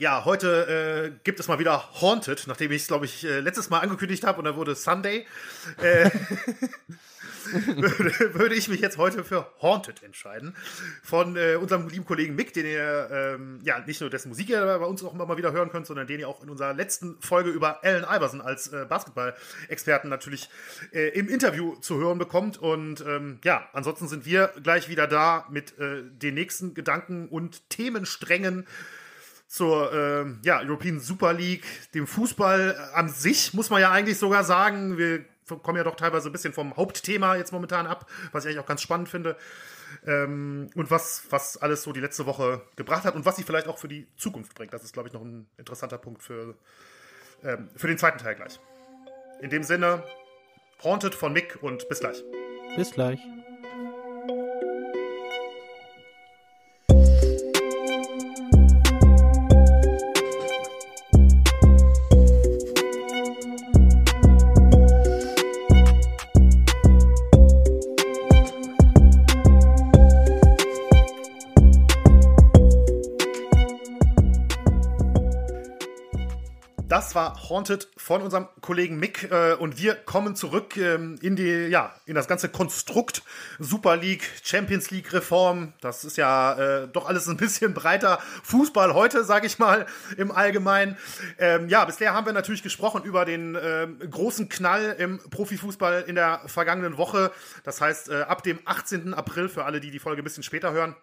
Ja, heute äh, gibt es mal wieder Haunted, nachdem ich es, glaube ich, äh, letztes Mal angekündigt habe und dann wurde Sunday. Äh, würde, würde, ich mich jetzt heute für Haunted entscheiden. Von äh, unserem lieben Kollegen Mick, den ihr ähm, ja nicht nur dessen Musik ihr bei uns auch immer mal wieder hören könnt, sondern den ihr auch in unserer letzten Folge über Allen Iverson als äh, Basketball-Experten natürlich äh, im Interview zu hören bekommt. Und ähm, ja, ansonsten sind wir gleich wieder da mit den nächsten Gedanken und Themensträngen zur äh, ja, European Super League, dem Fußball an sich, muss man ja eigentlich sogar sagen. Wir kommen ja doch teilweise ein bisschen vom Hauptthema jetzt momentan ab, was ich eigentlich auch ganz spannend finde. Ähm, und was, was alles so die letzte Woche gebracht hat und was sie vielleicht auch für die Zukunft bringt. Das ist, glaube ich, noch ein interessanter Punkt für, ähm, für den zweiten Teil gleich. In dem Sinne, Haunted von Mick und bis gleich. Bis gleich. Das war Haunted von unserem Kollegen Mick äh, und wir kommen zurück ähm, in die ja in das ganze Konstrukt Super League, Champions League Reform. Das ist ja äh, doch alles ein bisschen breiter Fußball heute, sage ich mal im Allgemeinen. Ähm, ja, bisher haben wir natürlich gesprochen über den äh, großen Knall im Profifußball in der vergangenen Woche. Das heißt äh, ab dem 18. April für alle, die die Folge ein bisschen später hören.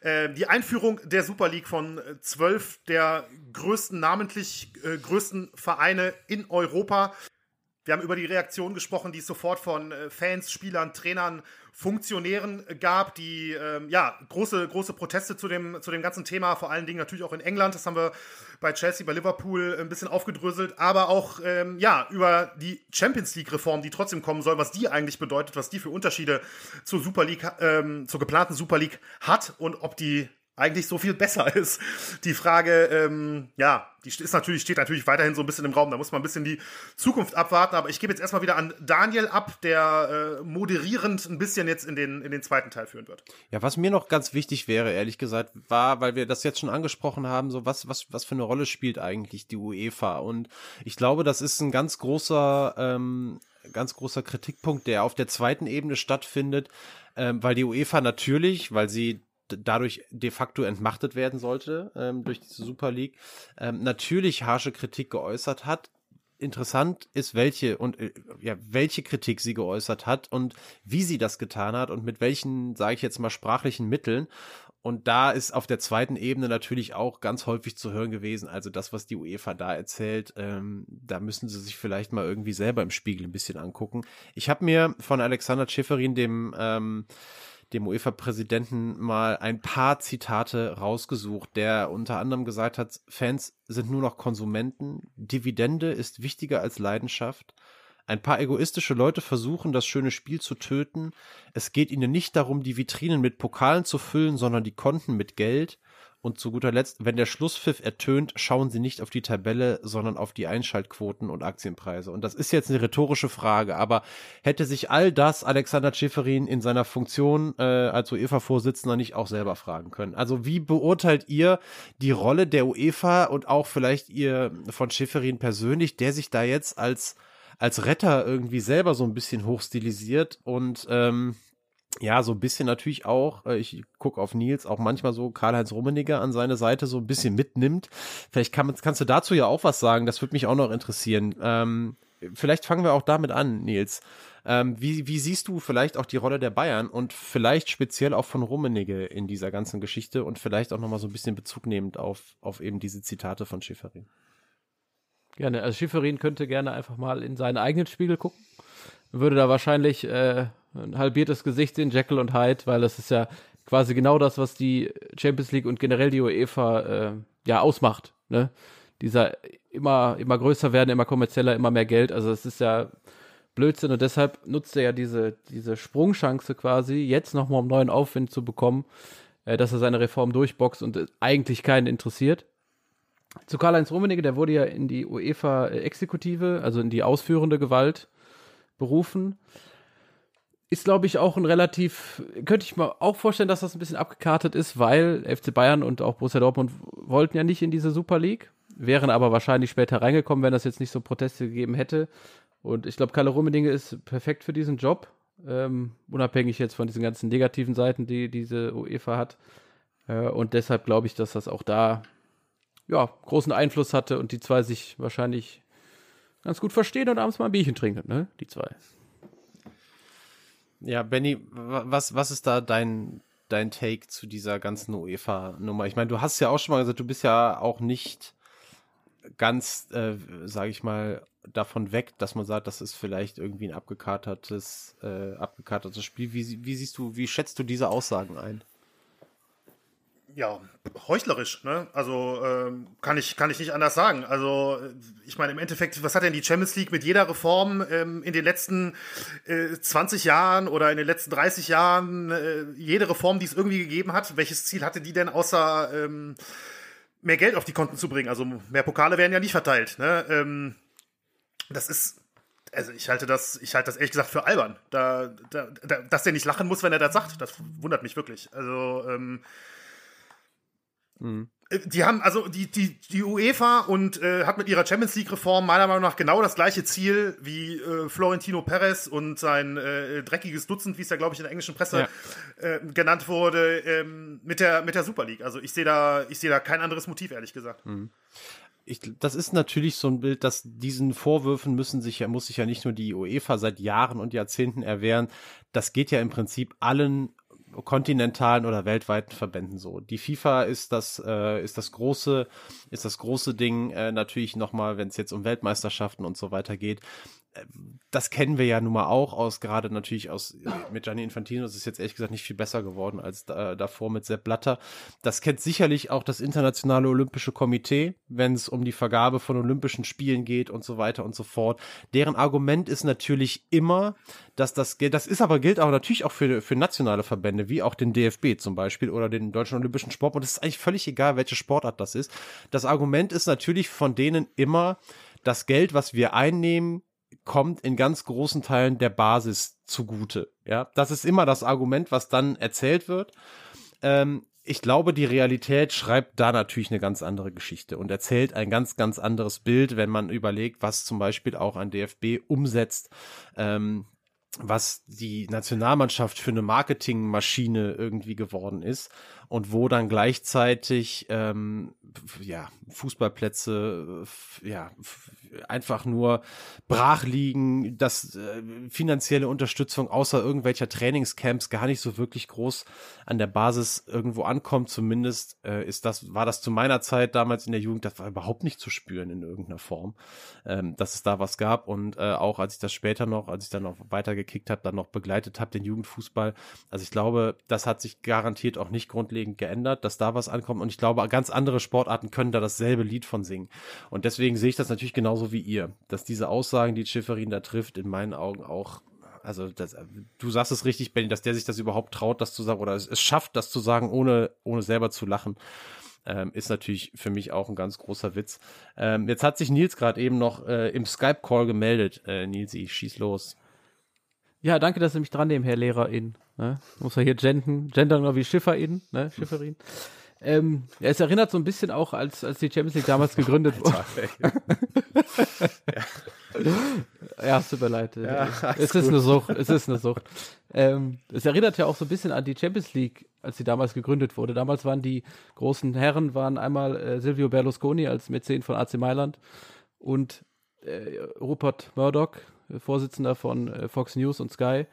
Äh, die Einführung der Super League von äh, zwölf der größten, namentlich äh, größten Vereine in Europa. Wir haben über die Reaktion gesprochen, die es sofort von äh, Fans, Spielern, Trainern Funktionären gab, die ähm, ja große, große Proteste zu dem, zu dem ganzen Thema, vor allen Dingen natürlich auch in England. Das haben wir bei Chelsea, bei Liverpool ein bisschen aufgedröselt, aber auch ähm, ja über die Champions League-Reform, die trotzdem kommen soll, was die eigentlich bedeutet, was die für Unterschiede zur Super League, ähm, zur geplanten Super League hat und ob die eigentlich so viel besser ist. Die Frage, ähm, ja, die ist natürlich, steht natürlich weiterhin so ein bisschen im Raum. Da muss man ein bisschen die Zukunft abwarten. Aber ich gebe jetzt erstmal wieder an Daniel ab, der äh, moderierend ein bisschen jetzt in den, in den zweiten Teil führen wird. Ja, was mir noch ganz wichtig wäre, ehrlich gesagt, war, weil wir das jetzt schon angesprochen haben, so was, was, was für eine Rolle spielt eigentlich die UEFA? Und ich glaube, das ist ein ganz großer, ähm, ganz großer Kritikpunkt, der auf der zweiten Ebene stattfindet, ähm, weil die UEFA natürlich, weil sie dadurch de facto entmachtet werden sollte ähm, durch diese Super League, ähm, natürlich harsche Kritik geäußert hat. Interessant ist, welche und äh, ja, welche Kritik sie geäußert hat und wie sie das getan hat und mit welchen, sage ich jetzt mal, sprachlichen Mitteln. Und da ist auf der zweiten Ebene natürlich auch ganz häufig zu hören gewesen. Also das, was die UEFA da erzählt, ähm, da müssen sie sich vielleicht mal irgendwie selber im Spiegel ein bisschen angucken. Ich habe mir von Alexander Schifferin, dem ähm, dem UEFA-Präsidenten mal ein paar Zitate rausgesucht, der unter anderem gesagt hat, Fans sind nur noch Konsumenten, Dividende ist wichtiger als Leidenschaft, ein paar egoistische Leute versuchen, das schöne Spiel zu töten, es geht ihnen nicht darum, die Vitrinen mit Pokalen zu füllen, sondern die Konten mit Geld, und zu guter Letzt, wenn der Schlusspfiff ertönt, schauen Sie nicht auf die Tabelle, sondern auf die Einschaltquoten und Aktienpreise. Und das ist jetzt eine rhetorische Frage, aber hätte sich all das Alexander Schäferin in seiner Funktion äh, als UEFA-Vorsitzender nicht auch selber fragen können? Also wie beurteilt ihr die Rolle der UEFA und auch vielleicht ihr von Schäferin persönlich, der sich da jetzt als als Retter irgendwie selber so ein bisschen hochstilisiert und ähm, ja, so ein bisschen natürlich auch, äh, ich gucke auf Nils, auch manchmal so Karl-Heinz Rummeniger an seine Seite so ein bisschen mitnimmt. Vielleicht kann, kannst du dazu ja auch was sagen, das würde mich auch noch interessieren. Ähm, vielleicht fangen wir auch damit an, Nils. Ähm, wie, wie siehst du vielleicht auch die Rolle der Bayern und vielleicht speziell auch von Rummenigge in dieser ganzen Geschichte und vielleicht auch nochmal so ein bisschen Bezug nehmend auf, auf eben diese Zitate von Schifferin? Gerne, also Schifferin könnte gerne einfach mal in seinen eigenen Spiegel gucken. Würde da wahrscheinlich äh, ein halbiertes Gesicht sehen, Jekyll und Hyde, weil das ist ja quasi genau das, was die Champions League und generell die UEFA äh, ja ausmacht. Ne? Dieser immer, immer größer werden, immer kommerzieller, immer mehr Geld. Also es ist ja Blödsinn und deshalb nutzt er ja diese, diese Sprungchance quasi, jetzt nochmal um neuen Aufwind zu bekommen, äh, dass er seine Reform durchboxt und eigentlich keinen interessiert. Zu Karl-Heinz Rummenigge, der wurde ja in die UEFA-Exekutive, also in die ausführende Gewalt berufen ist, glaube ich, auch ein relativ, könnte ich mir auch vorstellen, dass das ein bisschen abgekartet ist, weil FC Bayern und auch Borussia Dortmund wollten ja nicht in diese Super League, wären aber wahrscheinlich später reingekommen, wenn das jetzt nicht so Proteste gegeben hätte. Und ich glaube, Kalle Rummedinge ist perfekt für diesen Job, ähm, unabhängig jetzt von diesen ganzen negativen Seiten, die diese UEFA hat. Äh, und deshalb glaube ich, dass das auch da ja, großen Einfluss hatte und die zwei sich wahrscheinlich ganz gut verstehen und abends mal ein Bierchen trinken, ne? Die zwei. Ja, Benny, was, was ist da dein, dein Take zu dieser ganzen UEFA-Nummer? Ich meine, du hast ja auch schon mal gesagt, du bist ja auch nicht ganz, äh, sage ich mal, davon weg, dass man sagt, das ist vielleicht irgendwie ein abgekatertes, äh, abgekatertes Spiel. Wie, wie siehst du, wie schätzt du diese Aussagen ein? Ja, heuchlerisch, ne? Also ähm, kann ich kann ich nicht anders sagen. Also ich meine im Endeffekt, was hat denn die Champions League mit jeder Reform ähm, in den letzten äh, 20 Jahren oder in den letzten 30 Jahren äh, jede Reform, die es irgendwie gegeben hat, welches Ziel hatte die denn außer ähm, mehr Geld auf die Konten zu bringen? Also mehr Pokale werden ja nicht verteilt, ne? Ähm, das ist also ich halte das, ich halte das ehrlich gesagt für albern. Da, da, da, dass der nicht lachen muss, wenn er das sagt, das wundert mich wirklich. Also ähm, Mhm. Die haben, also die, die, die UEFA und äh, hat mit ihrer Champions League-Reform meiner Meinung nach genau das gleiche Ziel wie äh, Florentino Perez und sein äh, dreckiges Dutzend, wie es ja, glaube ich, in der englischen Presse ja. äh, genannt wurde, ähm, mit, der, mit der Super League. Also ich sehe da, ich sehe da kein anderes Motiv, ehrlich gesagt. Mhm. Ich, das ist natürlich so ein Bild, dass diesen Vorwürfen müssen sich ja, muss sich ja nicht nur die UEFA seit Jahren und Jahrzehnten erwehren. Das geht ja im Prinzip allen kontinentalen oder weltweiten Verbänden so. Die FIFA ist das äh, ist das große ist das große Ding äh, natürlich nochmal, wenn es jetzt um Weltmeisterschaften und so weiter geht das kennen wir ja nun mal auch aus, gerade natürlich aus, mit Gianni Infantino, das ist jetzt ehrlich gesagt nicht viel besser geworden als da, davor mit Sepp Blatter. Das kennt sicherlich auch das Internationale Olympische Komitee, wenn es um die Vergabe von Olympischen Spielen geht und so weiter und so fort. Deren Argument ist natürlich immer, dass das gilt, das ist aber gilt aber natürlich auch für, für nationale Verbände, wie auch den DFB zum Beispiel oder den Deutschen Olympischen Sport. Und es ist eigentlich völlig egal, welche Sportart das ist. Das Argument ist natürlich von denen immer, das Geld, was wir einnehmen, kommt in ganz großen Teilen der Basis zugute. Ja, das ist immer das Argument, was dann erzählt wird. Ähm, ich glaube, die Realität schreibt da natürlich eine ganz andere Geschichte und erzählt ein ganz, ganz anderes Bild, wenn man überlegt, was zum Beispiel auch ein DFB umsetzt. Ähm, was die Nationalmannschaft für eine Marketingmaschine irgendwie geworden ist und wo dann gleichzeitig ähm, ja Fußballplätze ja einfach nur brach liegen, dass äh, finanzielle Unterstützung außer irgendwelcher Trainingscamps gar nicht so wirklich groß an der Basis irgendwo ankommt. Zumindest äh, ist das war das zu meiner Zeit damals in der Jugend, das war überhaupt nicht zu spüren in irgendeiner Form, ähm, dass es da was gab und äh, auch als ich das später noch, als ich dann noch weitergekickt habe, dann noch begleitet habe den Jugendfußball. Also ich glaube, das hat sich garantiert auch nicht grundlegend geändert, dass da was ankommt und ich glaube, ganz andere Sportarten können da dasselbe Lied von singen. Und deswegen sehe ich das natürlich genauso wie ihr, dass diese Aussagen, die Schifferin da trifft, in meinen Augen auch also das, du sagst es richtig, Benny, dass der sich das überhaupt traut, das zu sagen oder es, es schafft, das zu sagen, ohne, ohne selber zu lachen. Ähm, ist natürlich für mich auch ein ganz großer Witz. Ähm, jetzt hat sich Nils gerade eben noch äh, im Skype-Call gemeldet. Äh, Nils, ich schieß los. Ja, danke, dass Sie mich dran nehmen, Herr Lehrerin. Ne? Muss ja hier gendern, gendern wie Schifferin, ne? Schifferin. Ähm, ja, es erinnert so ein bisschen auch, als, als die Champions League damals gegründet wurde. ja. ja, es tut mir leid. Ja, es ist gut. eine Sucht. Es ist eine Sucht. Ähm, es erinnert ja auch so ein bisschen an die Champions League, als sie damals gegründet wurde. Damals waren die großen Herren waren einmal äh, Silvio Berlusconi als Mäzen von AC Mailand und äh, Rupert Murdoch, äh, Vorsitzender von äh, Fox News und Sky.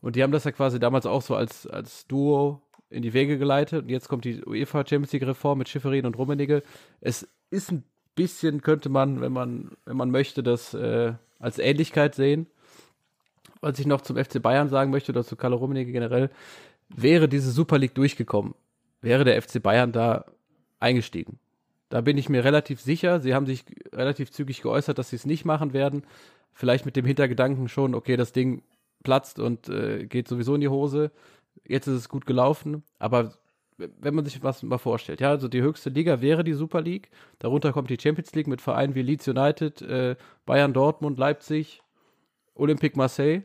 Und die haben das ja quasi damals auch so als, als Duo in die Wege geleitet. Und jetzt kommt die UEFA Champions League Reform mit Schifferin und Rummenigge. Es ist ein bisschen, könnte man, wenn man, wenn man möchte, das äh, als Ähnlichkeit sehen. Was ich noch zum FC Bayern sagen möchte, oder zu Carlo Rummenigge generell, wäre diese Super League durchgekommen, wäre der FC Bayern da eingestiegen. Da bin ich mir relativ sicher. Sie haben sich relativ zügig geäußert, dass sie es nicht machen werden. Vielleicht mit dem Hintergedanken schon, okay, das Ding platzt und äh, geht sowieso in die Hose. Jetzt ist es gut gelaufen, aber wenn man sich was mal vorstellt, ja, also die höchste Liga wäre die Super League, darunter kommt die Champions League mit Vereinen wie Leeds United, äh, Bayern Dortmund, Leipzig, Olympique Marseille,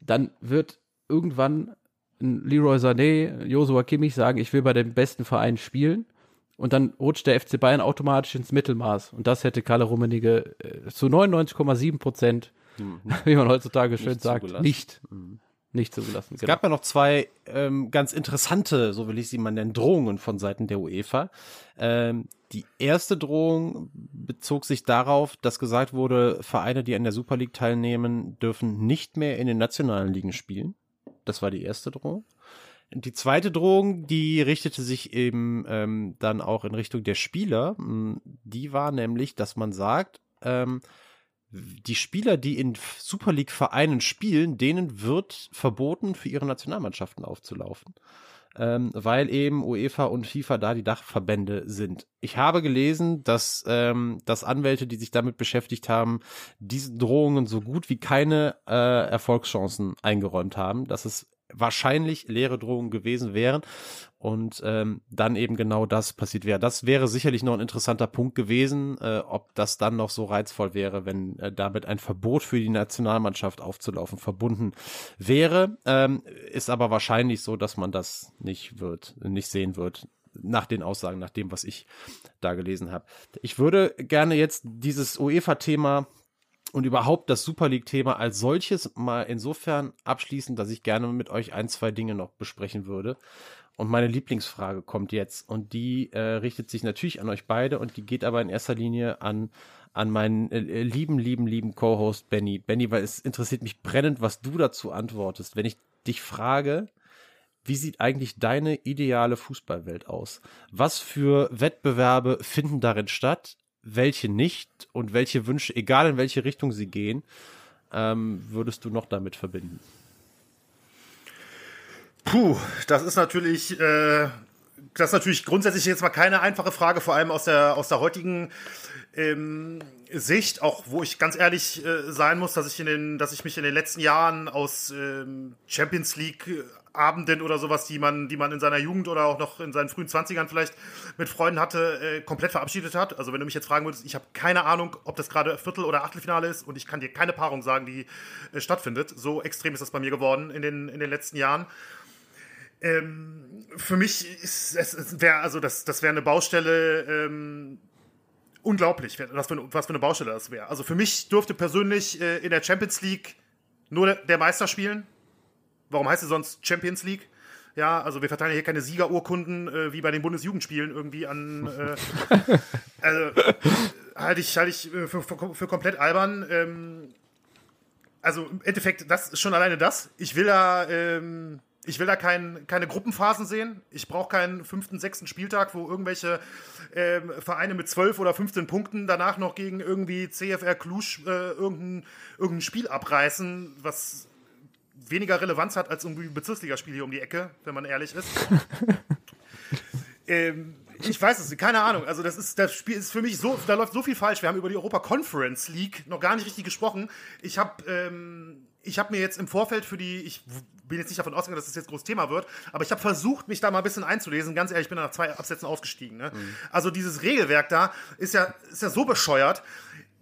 dann wird irgendwann Leroy Sané, Joshua Kimmich sagen, ich will bei dem besten Verein spielen und dann rutscht der FC Bayern automatisch ins Mittelmaß und das hätte Kalle Rummenigge äh, zu 99,7 Prozent, mhm. wie man heutzutage schön sagt, nicht. Mhm nicht zugelassen. Es genau. gab ja noch zwei ähm, ganz interessante, so will ich sie mal nennen, Drohungen von Seiten der UEFA. Ähm, die erste Drohung bezog sich darauf, dass gesagt wurde, Vereine, die an der Super League teilnehmen, dürfen nicht mehr in den nationalen Ligen spielen. Das war die erste Drohung. Die zweite Drohung, die richtete sich eben ähm, dann auch in Richtung der Spieler. Die war nämlich, dass man sagt, ähm, die Spieler, die in Super League Vereinen spielen, denen wird verboten, für ihre Nationalmannschaften aufzulaufen. Ähm, weil eben UEFA und FIFA da die Dachverbände sind. Ich habe gelesen, dass, ähm, dass Anwälte, die sich damit beschäftigt haben, diesen Drohungen so gut wie keine äh, Erfolgschancen eingeräumt haben, dass es wahrscheinlich leere Drohungen gewesen wären und ähm, dann eben genau das passiert wäre. Das wäre sicherlich noch ein interessanter Punkt gewesen, äh, ob das dann noch so reizvoll wäre, wenn äh, damit ein Verbot für die Nationalmannschaft aufzulaufen verbunden wäre. Ähm, ist aber wahrscheinlich so, dass man das nicht wird, nicht sehen wird nach den Aussagen, nach dem, was ich da gelesen habe. Ich würde gerne jetzt dieses UEFA-Thema und überhaupt das Super League-Thema als solches mal insofern abschließen, dass ich gerne mit euch ein, zwei Dinge noch besprechen würde. Und meine Lieblingsfrage kommt jetzt und die äh, richtet sich natürlich an euch beide und die geht aber in erster Linie an, an meinen äh, lieben, lieben, lieben Co-Host Benny. Benny, weil es interessiert mich brennend, was du dazu antwortest. Wenn ich dich frage, wie sieht eigentlich deine ideale Fußballwelt aus? Was für Wettbewerbe finden darin statt? Welche nicht und welche Wünsche, egal in welche Richtung sie gehen, ähm, würdest du noch damit verbinden? Puh, das ist natürlich, äh, das ist natürlich grundsätzlich jetzt mal keine einfache Frage, vor allem aus der, aus der heutigen ähm, Sicht, auch wo ich ganz ehrlich äh, sein muss, dass ich in den, dass ich mich in den letzten Jahren aus ähm, Champions League Abenden oder sowas, die man, die man in seiner Jugend oder auch noch in seinen frühen Zwanzigern vielleicht mit Freunden hatte, äh, komplett verabschiedet hat. Also wenn du mich jetzt fragen würdest, ich habe keine Ahnung, ob das gerade Viertel- oder Achtelfinale ist und ich kann dir keine Paarung sagen, die äh, stattfindet. So extrem ist das bei mir geworden in den, in den letzten Jahren. Ähm, für mich ist es wäre also das, das wäre eine Baustelle ähm, unglaublich, was für, was für eine Baustelle das wäre. Also für mich durfte persönlich äh, in der Champions League nur der, der Meister spielen Warum heißt es sonst Champions League? Ja, also wir verteilen hier keine Siegerurkunden äh, wie bei den Bundesjugendspielen irgendwie an. Äh, also halte ich, halt ich äh, für, für, für komplett albern. Ähm, also im Endeffekt, das ist schon alleine das. Ich will da, ähm, ich will da kein, keine Gruppenphasen sehen. Ich brauche keinen fünften, sechsten Spieltag, wo irgendwelche ähm, Vereine mit zwölf oder 15 Punkten danach noch gegen irgendwie CFR Cluj äh, irgendein, irgendein Spiel abreißen, was weniger Relevanz hat als irgendwie ein Bezirksligaspiel hier um die Ecke, wenn man ehrlich ist. ähm, ich weiß es, keine Ahnung. Also das ist das Spiel ist für mich so, da läuft so viel falsch. Wir haben über die Europa Conference League noch gar nicht richtig gesprochen. Ich habe ähm, ich habe mir jetzt im Vorfeld für die, ich bin jetzt nicht davon ausgegangen, dass das jetzt großes Thema wird, aber ich habe versucht, mich da mal ein bisschen einzulesen. Ganz ehrlich, ich bin nach zwei Absätzen ausgestiegen. Ne? Mhm. Also dieses Regelwerk da ist ja, ist ja so bescheuert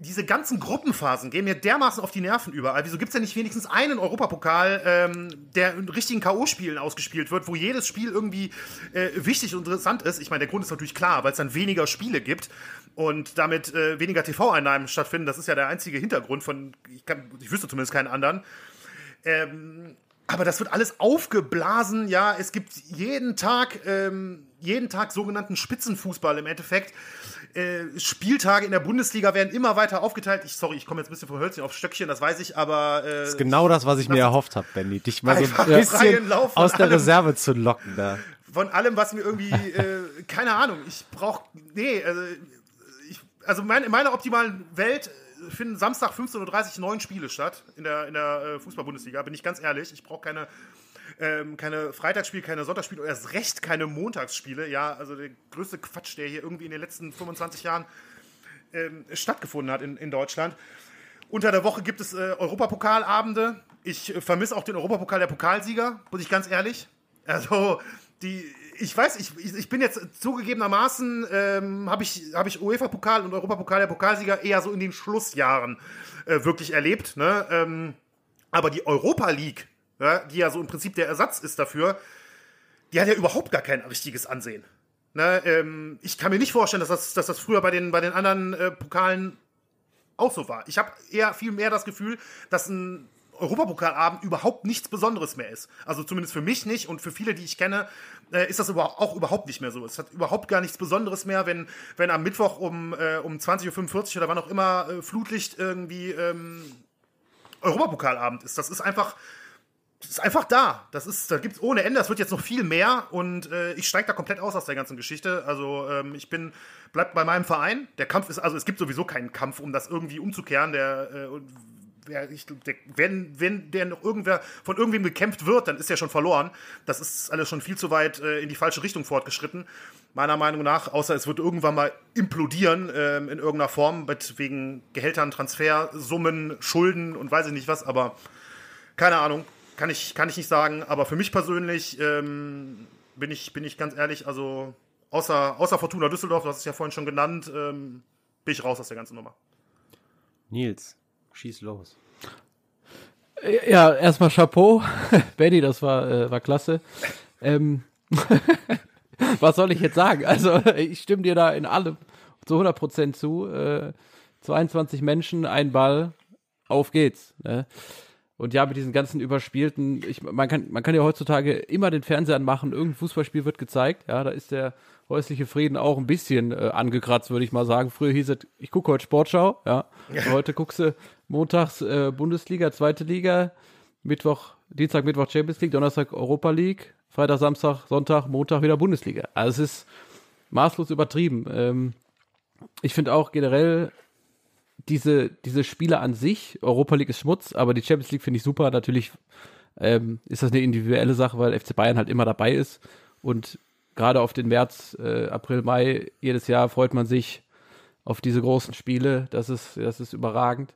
diese ganzen Gruppenphasen gehen mir dermaßen auf die Nerven überall. Wieso gibt es denn nicht wenigstens einen Europapokal, ähm, der in richtigen K.O.-Spielen ausgespielt wird, wo jedes Spiel irgendwie äh, wichtig und interessant ist? Ich meine, der Grund ist natürlich klar, weil es dann weniger Spiele gibt und damit äh, weniger TV-Einnahmen stattfinden. Das ist ja der einzige Hintergrund von, ich, kann, ich wüsste zumindest keinen anderen. Ähm, aber das wird alles aufgeblasen, ja. Es gibt jeden Tag, ähm, jeden Tag sogenannten Spitzenfußball im Endeffekt. Äh, Spieltage in der Bundesliga werden immer weiter aufgeteilt. Ich, sorry, ich komme jetzt ein bisschen von Hölzchen auf Stöckchen, das weiß ich, aber. Äh, das ist genau das, was ich mir erhofft habe, Benny. Dich mal so ein bisschen aus der allem, Reserve zu locken da. Von allem, was mir irgendwie, äh, keine Ahnung, ich brauche. Nee, also, ich, also mein, in meiner optimalen Welt finden Samstag 15.30 Uhr neun Spiele statt in der, in der äh, Fußball-Bundesliga, bin ich ganz ehrlich. Ich brauche keine ähm, keine Freitagsspiele, keine Sonntagsspiele erst recht keine Montagsspiele. Ja, also der größte Quatsch, der hier irgendwie in den letzten 25 Jahren ähm, stattgefunden hat in, in Deutschland. Unter der Woche gibt es äh, Europapokalabende. Ich äh, vermisse auch den Europapokal der Pokalsieger, muss ich ganz ehrlich. Also, die, ich weiß, ich, ich bin jetzt zugegebenermaßen, ähm, habe ich, hab ich UEFA-Pokal und Europapokal der Pokalsieger eher so in den Schlussjahren äh, wirklich erlebt. Ne? Ähm, aber die Europa League ja, die ja so im Prinzip der Ersatz ist dafür, die hat ja überhaupt gar kein richtiges Ansehen. Ne, ähm, ich kann mir nicht vorstellen, dass das, dass das früher bei den, bei den anderen äh, Pokalen auch so war. Ich habe eher viel mehr das Gefühl, dass ein Europapokalabend überhaupt nichts Besonderes mehr ist. Also zumindest für mich nicht und für viele, die ich kenne, äh, ist das auch überhaupt nicht mehr so. Es hat überhaupt gar nichts Besonderes mehr, wenn, wenn am Mittwoch um, äh, um 20.45 Uhr oder wann auch immer äh, Flutlicht irgendwie ähm, Europapokalabend ist. Das ist einfach, das ist einfach da. Das ist, da gibt's ohne Ende. Das wird jetzt noch viel mehr und äh, ich steige da komplett aus aus der ganzen Geschichte. Also ähm, ich bin, bleibt bei meinem Verein. Der Kampf ist, also es gibt sowieso keinen Kampf, um das irgendwie umzukehren. Der, äh, der, ich, der, wenn, wenn der noch irgendwer von irgendwem gekämpft wird, dann ist er schon verloren. Das ist alles schon viel zu weit äh, in die falsche Richtung fortgeschritten. Meiner Meinung nach, außer es wird irgendwann mal implodieren äh, in irgendeiner Form, mit wegen Gehältern, Transfersummen, Schulden und weiß ich nicht was, aber keine Ahnung kann ich, kann ich nicht sagen, aber für mich persönlich ähm, bin, ich, bin ich ganz ehrlich, also außer, außer Fortuna Düsseldorf, das ist ja vorhin schon genannt, ähm, bin ich raus aus der ganzen Nummer. Nils, schieß los. Ja, erstmal Chapeau. Benny, das war, äh, war klasse. Ähm, was soll ich jetzt sagen? Also, ich stimme dir da in allem zu 100% zu. Äh, 22 Menschen, ein Ball, auf geht's. Ne? Und ja, mit diesen ganzen überspielten, ich, man, kann, man kann ja heutzutage immer den Fernseher anmachen, irgendein Fußballspiel wird gezeigt, ja, da ist der häusliche Frieden auch ein bisschen äh, angekratzt, würde ich mal sagen. Früher hieß es, ich gucke heute Sportschau, ja. ja. Heute guckst du montags äh, Bundesliga, zweite Liga, Mittwoch, Dienstag, Mittwoch Champions League, Donnerstag Europa League, Freitag, Samstag, Sonntag, Montag wieder Bundesliga. Also es ist maßlos übertrieben. Ähm, ich finde auch generell diese, diese Spiele an sich, Europa League ist Schmutz, aber die Champions League finde ich super. Natürlich ähm, ist das eine individuelle Sache, weil FC Bayern halt immer dabei ist. Und gerade auf den März, äh, April, Mai jedes Jahr freut man sich auf diese großen Spiele. Das ist, das ist überragend.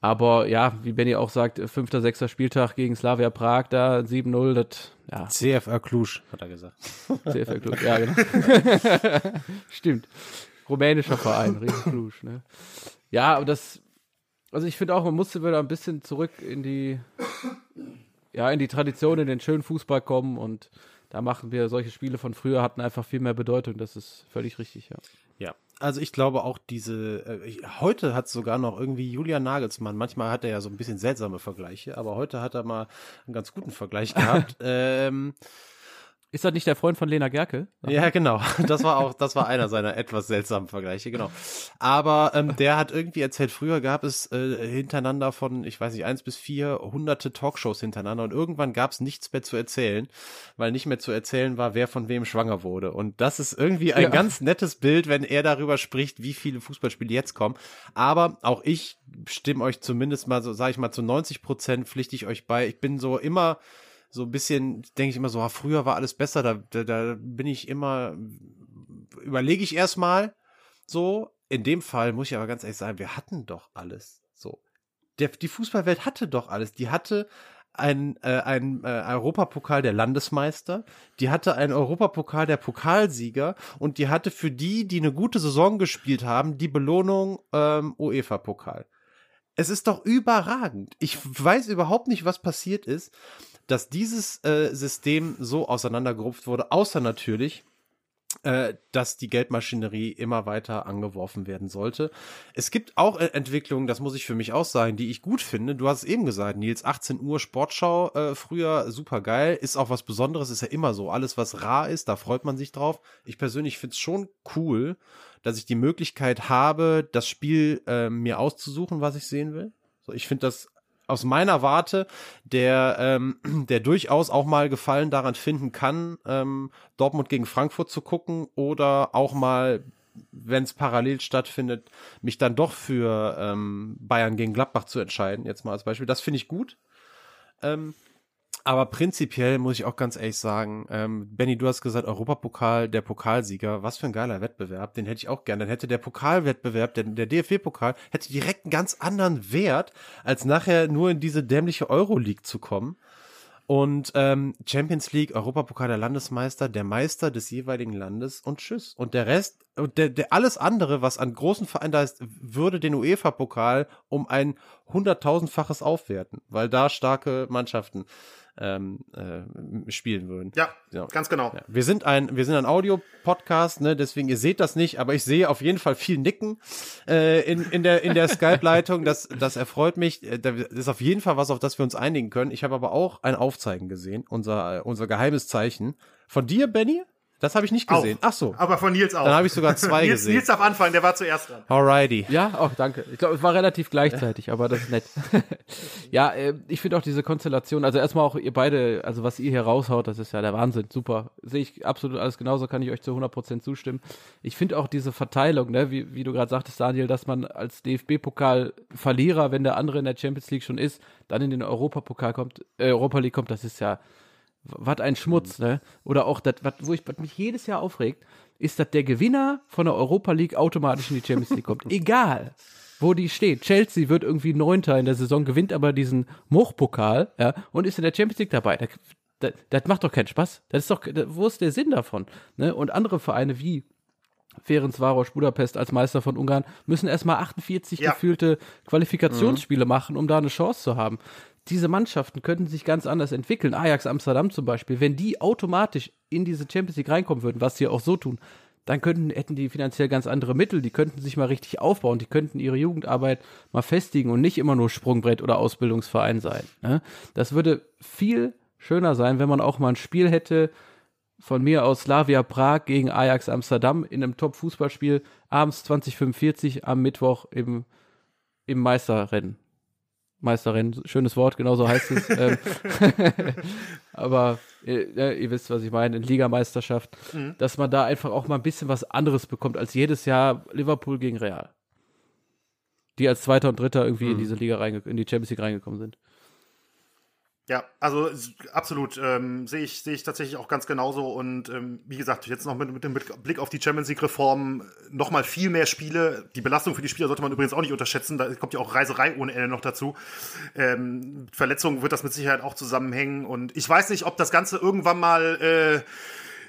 Aber ja, wie Benny auch sagt, fünfter, sechster Spieltag gegen Slavia Prag, da 7-0, das, ja. CFR Cluj, hat er gesagt. CFR Cluj, ja, genau. Stimmt. Rumänischer Verein, Riesen Cluj, ne? Ja, aber das, also ich finde auch, man musste wieder ein bisschen zurück in die, ja, in die Tradition, in den schönen Fußball kommen und da machen wir solche Spiele von früher hatten einfach viel mehr Bedeutung. Das ist völlig richtig, ja. Ja, also ich glaube auch diese, äh, heute hat sogar noch irgendwie Julian Nagelsmann, manchmal hat er ja so ein bisschen seltsame Vergleiche, aber heute hat er mal einen ganz guten Vergleich gehabt. ähm, ist das nicht der Freund von Lena Gerke? Ja, genau. Das war auch, das war einer seiner etwas seltsamen Vergleiche, genau. Aber ähm, der hat irgendwie erzählt, früher gab es äh, hintereinander von, ich weiß nicht, eins bis vier hunderte Talkshows hintereinander und irgendwann gab es nichts mehr zu erzählen, weil nicht mehr zu erzählen war, wer von wem schwanger wurde. Und das ist irgendwie ein ja. ganz nettes Bild, wenn er darüber spricht, wie viele Fußballspiele jetzt kommen. Aber auch ich stimme euch zumindest mal so, sage ich mal, zu 90 Prozent pflichte ich euch bei. Ich bin so immer so ein bisschen, denke ich immer so, ah, früher war alles besser, da, da, da bin ich immer, überlege ich erstmal so. In dem Fall muss ich aber ganz ehrlich sagen, wir hatten doch alles. So. Der, die Fußballwelt hatte doch alles. Die hatte ein, äh, ein äh, Europapokal der Landesmeister, die hatte einen Europapokal der Pokalsieger und die hatte für die, die eine gute Saison gespielt haben, die Belohnung ähm, UEFA-Pokal. Es ist doch überragend. Ich weiß überhaupt nicht, was passiert ist, dass dieses äh, System so auseinandergerupft wurde, außer natürlich, äh, dass die Geldmaschinerie immer weiter angeworfen werden sollte. Es gibt auch äh, Entwicklungen, das muss ich für mich auch sagen, die ich gut finde. Du hast es eben gesagt, Nils, 18 Uhr Sportschau, äh, früher super geil, ist auch was Besonderes, ist ja immer so. Alles, was rar ist, da freut man sich drauf. Ich persönlich finde es schon cool, dass ich die Möglichkeit habe, das Spiel äh, mir auszusuchen, was ich sehen will. So, ich finde das aus meiner Warte, der, ähm, der durchaus auch mal Gefallen daran finden kann, ähm, Dortmund gegen Frankfurt zu gucken oder auch mal, wenn es parallel stattfindet, mich dann doch für ähm, Bayern gegen Gladbach zu entscheiden, jetzt mal als Beispiel. Das finde ich gut. Ähm, aber prinzipiell muss ich auch ganz ehrlich sagen, ähm, Benny, du hast gesagt, Europapokal, der Pokalsieger, was für ein geiler Wettbewerb, den hätte ich auch gern. Dann hätte der Pokalwettbewerb, der, der DFB-Pokal, hätte direkt einen ganz anderen Wert, als nachher nur in diese dämliche Euroleague zu kommen. Und ähm, Champions League, Europapokal der Landesmeister, der Meister des jeweiligen Landes und tschüss. Und der Rest, und der, der alles andere, was an großen Vereinen da ist, würde den UEFA-Pokal um ein hunderttausendfaches aufwerten, weil da starke Mannschaften ähm, äh, spielen würden. Ja, ja, ganz genau. Ja. Wir sind ein, wir sind ein Audio-Podcast, ne, deswegen ihr seht das nicht, aber ich sehe auf jeden Fall viel Nicken äh, in, in der, in der Skype-Leitung. Das, das erfreut mich. Äh, das ist auf jeden Fall was, auf das wir uns einigen können. Ich habe aber auch ein Aufzeigen gesehen, unser, unser geheimes Zeichen. Von dir, Benny? Das habe ich nicht gesehen. Auch. Ach so. Aber von Nils auch. Dann habe ich sogar zwei Nils, gesehen. Nils darf anfangen, der war zuerst dran. Alrighty. Ja, auch danke. Ich glaube, es war relativ gleichzeitig, aber das ist nett. ja, äh, ich finde auch diese Konstellation, also erstmal auch ihr beide, also was ihr hier raushaut, das ist ja der Wahnsinn, super. Sehe ich absolut alles genauso, kann ich euch zu 100% zustimmen. Ich finde auch diese Verteilung, ne, wie, wie du gerade sagtest, Daniel, dass man als DFB-Pokal-Verlierer, wenn der andere in der Champions League schon ist, dann in den Europapokal kommt, äh, Europa League kommt, das ist ja was ein Schmutz, ne? Oder auch das, wo ich was mich jedes Jahr aufregt, ist, dass der Gewinner von der Europa League automatisch in die Champions League kommt. Egal, wo die steht. Chelsea wird irgendwie Neunter in der Saison, gewinnt aber diesen Mochpokal, ja, und ist in der Champions League dabei. Das, das, das macht doch keinen Spaß. Das ist doch, wo ist der Sinn davon? Ne? Und andere Vereine wie Ferencvaros Budapest als Meister von Ungarn müssen erstmal 48 ja. gefühlte Qualifikationsspiele mhm. machen, um da eine Chance zu haben diese Mannschaften könnten sich ganz anders entwickeln. Ajax Amsterdam zum Beispiel, wenn die automatisch in diese Champions League reinkommen würden, was sie auch so tun, dann könnten, hätten die finanziell ganz andere Mittel, die könnten sich mal richtig aufbauen, die könnten ihre Jugendarbeit mal festigen und nicht immer nur Sprungbrett oder Ausbildungsverein sein. Ne? Das würde viel schöner sein, wenn man auch mal ein Spiel hätte, von mir aus Slavia Prag gegen Ajax Amsterdam in einem Top-Fußballspiel abends 2045 am Mittwoch im, im Meisterrennen. Meisterin, schönes Wort, genauso heißt es. ähm, aber äh, ihr wisst, was ich meine, in Ligameisterschaft, mhm. dass man da einfach auch mal ein bisschen was anderes bekommt als jedes Jahr Liverpool gegen Real. Die als Zweiter und Dritter irgendwie mhm. in diese Liga in die Champions League reingekommen sind. Ja, also absolut ähm, sehe ich sehe ich tatsächlich auch ganz genauso und ähm, wie gesagt jetzt noch mit, mit dem Blick auf die Champions League Reform noch mal viel mehr Spiele. Die Belastung für die Spieler sollte man übrigens auch nicht unterschätzen. Da kommt ja auch Reiserei ohne Ende noch dazu. Ähm, Verletzungen wird das mit Sicherheit auch zusammenhängen und ich weiß nicht, ob das Ganze irgendwann mal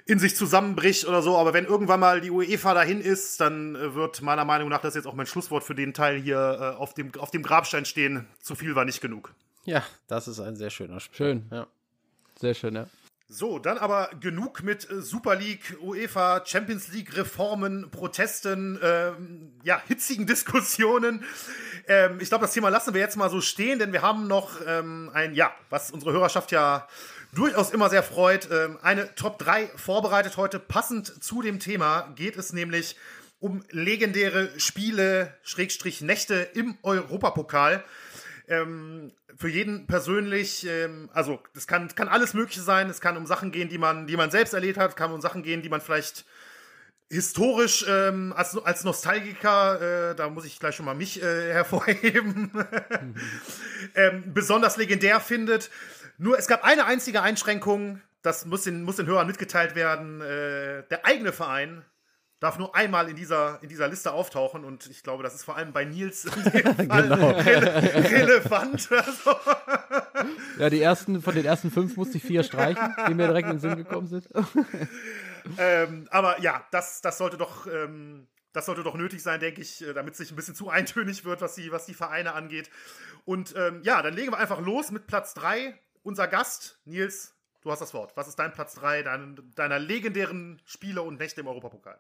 äh, in sich zusammenbricht oder so, aber wenn irgendwann mal die UEFA dahin ist, dann äh, wird meiner Meinung nach, das jetzt auch mein Schlusswort für den Teil hier äh, auf dem auf dem Grabstein stehen. Zu viel war nicht genug. Ja, das ist ein sehr schöner Spiel. Schön. Ja. Sehr schön, ja. So, dann aber genug mit äh, Super League, UEFA, Champions League Reformen, Protesten, ähm, ja, hitzigen Diskussionen. Ähm, ich glaube, das Thema lassen wir jetzt mal so stehen, denn wir haben noch ähm, ein, ja, was unsere Hörerschaft ja durchaus immer sehr freut, ähm, eine Top 3 vorbereitet heute. Passend zu dem Thema geht es nämlich um legendäre Spiele, Schrägstrich Nächte im Europapokal. Ähm, für jeden persönlich, ähm, also das kann, kann alles Mögliche sein. Es kann um Sachen gehen, die man, die man selbst erlebt hat, kann um Sachen gehen, die man vielleicht historisch ähm, als, als Nostalgiker, äh, da muss ich gleich schon mal mich äh, hervorheben, mhm. ähm, besonders legendär findet. Nur es gab eine einzige Einschränkung, das muss den, muss den Hörern mitgeteilt werden. Äh, der eigene Verein darf nur einmal in dieser, in dieser Liste auftauchen und ich glaube, das ist vor allem bei Nils genau. rele relevant. Also. ja, die ersten, von den ersten fünf musste ich vier streichen, die mir direkt in den Sinn gekommen sind. ähm, aber ja, das, das sollte doch, ähm, das sollte doch nötig sein, denke ich, äh, damit es nicht ein bisschen zu eintönig wird, was die, was die Vereine angeht. Und ähm, ja, dann legen wir einfach los mit Platz drei. Unser Gast, Nils, du hast das Wort. Was ist dein Platz drei dein, deiner legendären Spiele und Nächte im Europapokal?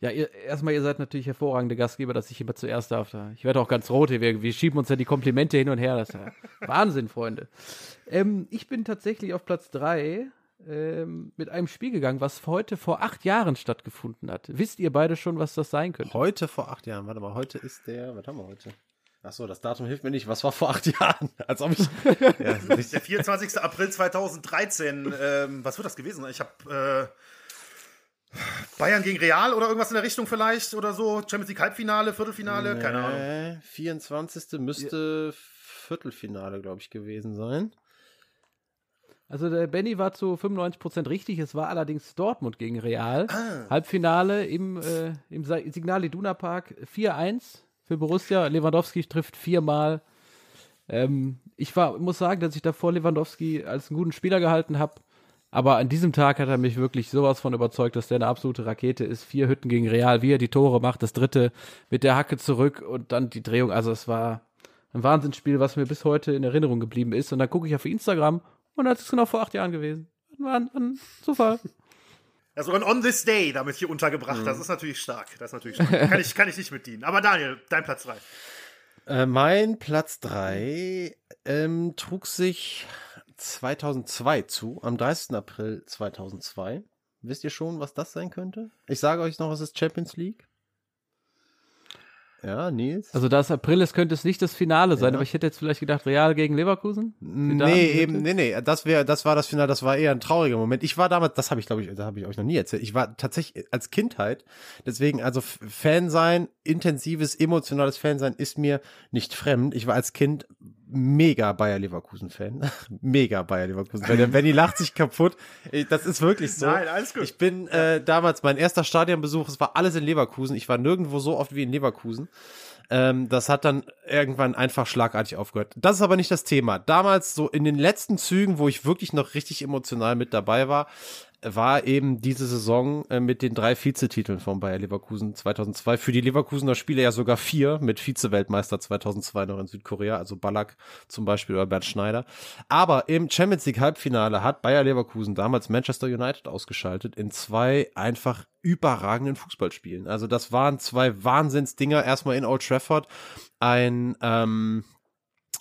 Ja, ihr, erstmal, ihr seid natürlich hervorragende Gastgeber, dass ich immer zuerst darf. Da. Ich werde auch ganz rot hier. Wir, wir schieben uns ja die Komplimente hin und her. Das ist ja Wahnsinn, Freunde. Ähm, ich bin tatsächlich auf Platz 3 ähm, mit einem Spiel gegangen, was heute vor acht Jahren stattgefunden hat. Wisst ihr beide schon, was das sein könnte? Heute vor acht Jahren. Warte mal, heute ist der. Was haben wir heute? Achso, das Datum hilft mir nicht. Was war vor acht Jahren? Als ob ich. ja, der 24. April 2013. Ähm, was wird das gewesen? Ich habe. Äh Bayern gegen Real oder irgendwas in der Richtung vielleicht oder so. Champions League Halbfinale, Viertelfinale, nee, keine Ahnung. 24. müsste ja. Viertelfinale, glaube ich, gewesen sein. Also der Benny war zu 95% richtig. Es war allerdings Dortmund gegen Real. Ah. Halbfinale im, äh, im Signal Iduna Park 4-1 für Borussia. Lewandowski trifft viermal. Ähm, ich war, muss sagen, dass ich davor Lewandowski als einen guten Spieler gehalten habe. Aber an diesem Tag hat er mich wirklich sowas von überzeugt, dass der eine absolute Rakete ist. Vier Hütten gegen Real, wie er die Tore macht, das dritte mit der Hacke zurück und dann die Drehung. Also es war ein Wahnsinnsspiel, was mir bis heute in Erinnerung geblieben ist. Und dann gucke ich auf Instagram Und das ist genau vor acht Jahren gewesen. War ein, ein Zufall. Also ein On This Day damit hier untergebracht, mhm. das ist natürlich stark. Das ist natürlich stark. kann, ich, kann ich nicht mit dienen. Aber Daniel, dein Platz 3. Äh, mein Platz 3 ähm, trug sich 2002 zu, am 30. April 2002. Wisst ihr schon, was das sein könnte? Ich sage euch noch, es ist Champions League. Ja, Nils. Also da es April ist, könnte es nicht das Finale sein, ja. aber ich hätte jetzt vielleicht gedacht, Real gegen Leverkusen? Nee, eben, nee, nee, das wäre, das war das Finale, das war eher ein trauriger Moment. Ich war damals, das habe ich, glaube ich, da habe ich euch noch nie erzählt. Ich war tatsächlich als Kindheit, deswegen, also Fan sein, intensives, emotionales Fan sein ist mir nicht fremd. Ich war als Kind mega Bayer Leverkusen Fan. mega Bayer Leverkusen Fan. Der Benny lacht sich kaputt. Das ist wirklich so. Nein, alles gut. Ich bin äh, damals mein erster Stadionbesuch, es war alles in Leverkusen. Ich war nirgendwo so oft wie in Leverkusen. Ähm, das hat dann irgendwann einfach schlagartig aufgehört. Das ist aber nicht das Thema. Damals so in den letzten Zügen, wo ich wirklich noch richtig emotional mit dabei war, war eben diese Saison äh, mit den drei Vizetiteln von Bayer Leverkusen 2002. Für die Leverkusener Spiele ja sogar vier mit Vize-Weltmeister 2002 noch in Südkorea, also Ballack zum Beispiel oder Bernd Schneider. Aber im Champions League Halbfinale hat Bayer Leverkusen damals Manchester United ausgeschaltet in zwei einfach überragenden Fußballspielen. Also das waren zwei Wahnsinnsdinger. Erstmal in Old Trafford ein, ähm,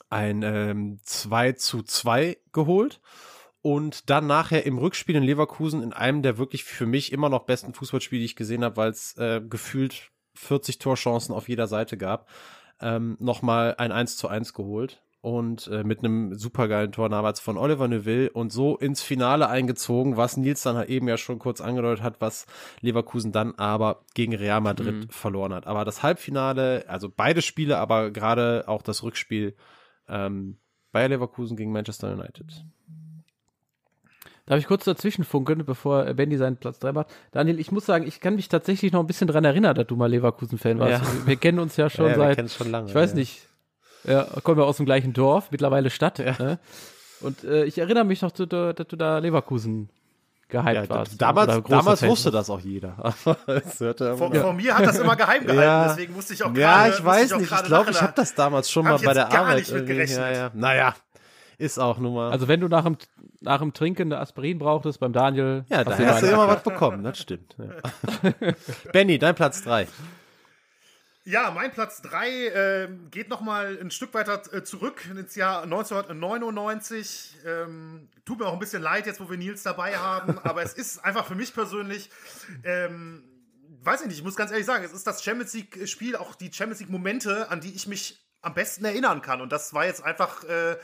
ein ähm, 2 zu 2 geholt und dann nachher im Rückspiel in Leverkusen in einem der wirklich für mich immer noch besten Fußballspiele, die ich gesehen habe, weil es äh, gefühlt 40 Torchancen auf jeder Seite gab, ähm, nochmal ein 1 zu 1 geholt und äh, mit einem supergeilen Tor damals von Oliver Neuville und so ins Finale eingezogen, was Nils dann halt eben ja schon kurz angedeutet hat, was Leverkusen dann aber gegen Real Madrid mhm. verloren hat. Aber das Halbfinale, also beide Spiele, aber gerade auch das Rückspiel ähm, Bayer Leverkusen gegen Manchester United. Darf ich kurz dazwischen funken, bevor Benny seinen Platz 3 macht? Daniel, ich muss sagen, ich kann mich tatsächlich noch ein bisschen dran erinnern, dass du mal Leverkusen-Fan warst. Ja. Wir kennen uns ja schon ja, seit, schon lange, ich weiß ja. nicht, ja, kommen wir aus dem gleichen Dorf, mittlerweile Stadt. Ja. Ne? Und äh, ich erinnere mich noch, dass du, da Leverkusen gehypt ja, warst. Damals, damals wusste das auch jeder. von, von, mir hat das immer geheim gehalten, ja. deswegen musste ich auch gerade. Ja, ich weiß ich nicht. Ich glaube, ich habe das damals schon mal bei der Arbeit. Ja, ja. Naja, ist auch nur mal. Also wenn du nach dem, nach dem Trinken eine Aspirin brauchtest beim Daniel. Ja, da hast du immer was bekommen, das stimmt. Ja. Benny, dein Platz 3. Ja, mein Platz 3 äh, geht noch mal ein Stück weiter äh, zurück ins Jahr 1999. Ähm, tut mir auch ein bisschen leid jetzt, wo wir Nils dabei haben, aber es ist einfach für mich persönlich, ähm, weiß ich nicht, ich muss ganz ehrlich sagen, es ist das Champions League-Spiel, auch die Champions League-Momente, an die ich mich am besten erinnern kann. Und das war jetzt einfach äh,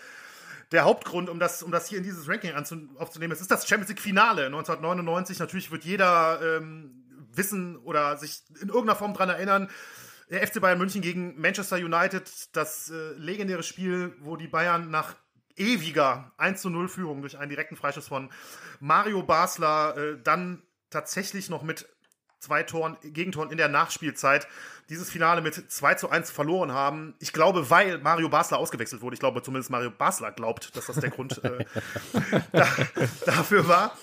der Hauptgrund, um das, um das hier in dieses Ranking aufzunehmen. Es ist das Champions League Finale 1999. Natürlich wird jeder ähm, wissen oder sich in irgendeiner Form daran erinnern. Der FC Bayern München gegen Manchester United, das äh, legendäre Spiel, wo die Bayern nach ewiger 1 zu 0 Führung durch einen direkten Freischuss von Mario Basler äh, dann tatsächlich noch mit zwei Toren, Gegentoren in der Nachspielzeit dieses Finale mit 2 zu 1 verloren haben. Ich glaube, weil Mario Basler ausgewechselt wurde. Ich glaube, zumindest Mario Basler glaubt, dass das der Grund äh, da, dafür war.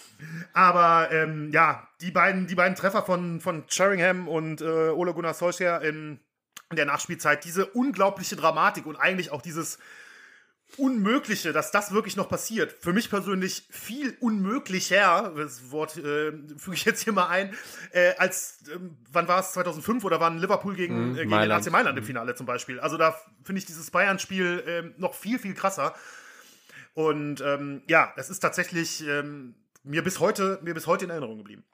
Aber ähm, ja, die beiden, die beiden Treffer von, von Sheringham und äh, Ole Gunnar Solskjaer in, in der Nachspielzeit, diese unglaubliche Dramatik und eigentlich auch dieses Unmögliche, dass das wirklich noch passiert. Für mich persönlich viel unmöglicher, das Wort äh, füge ich jetzt hier mal ein, äh, als, äh, wann war es, 2005 oder waren Liverpool gegen, mm, gegen den AC Mailand im mhm. Finale zum Beispiel. Also da finde ich dieses Bayern-Spiel ähm, noch viel, viel krasser. Und ähm, ja, es ist tatsächlich ähm, mir, bis heute, mir bis heute in Erinnerung geblieben.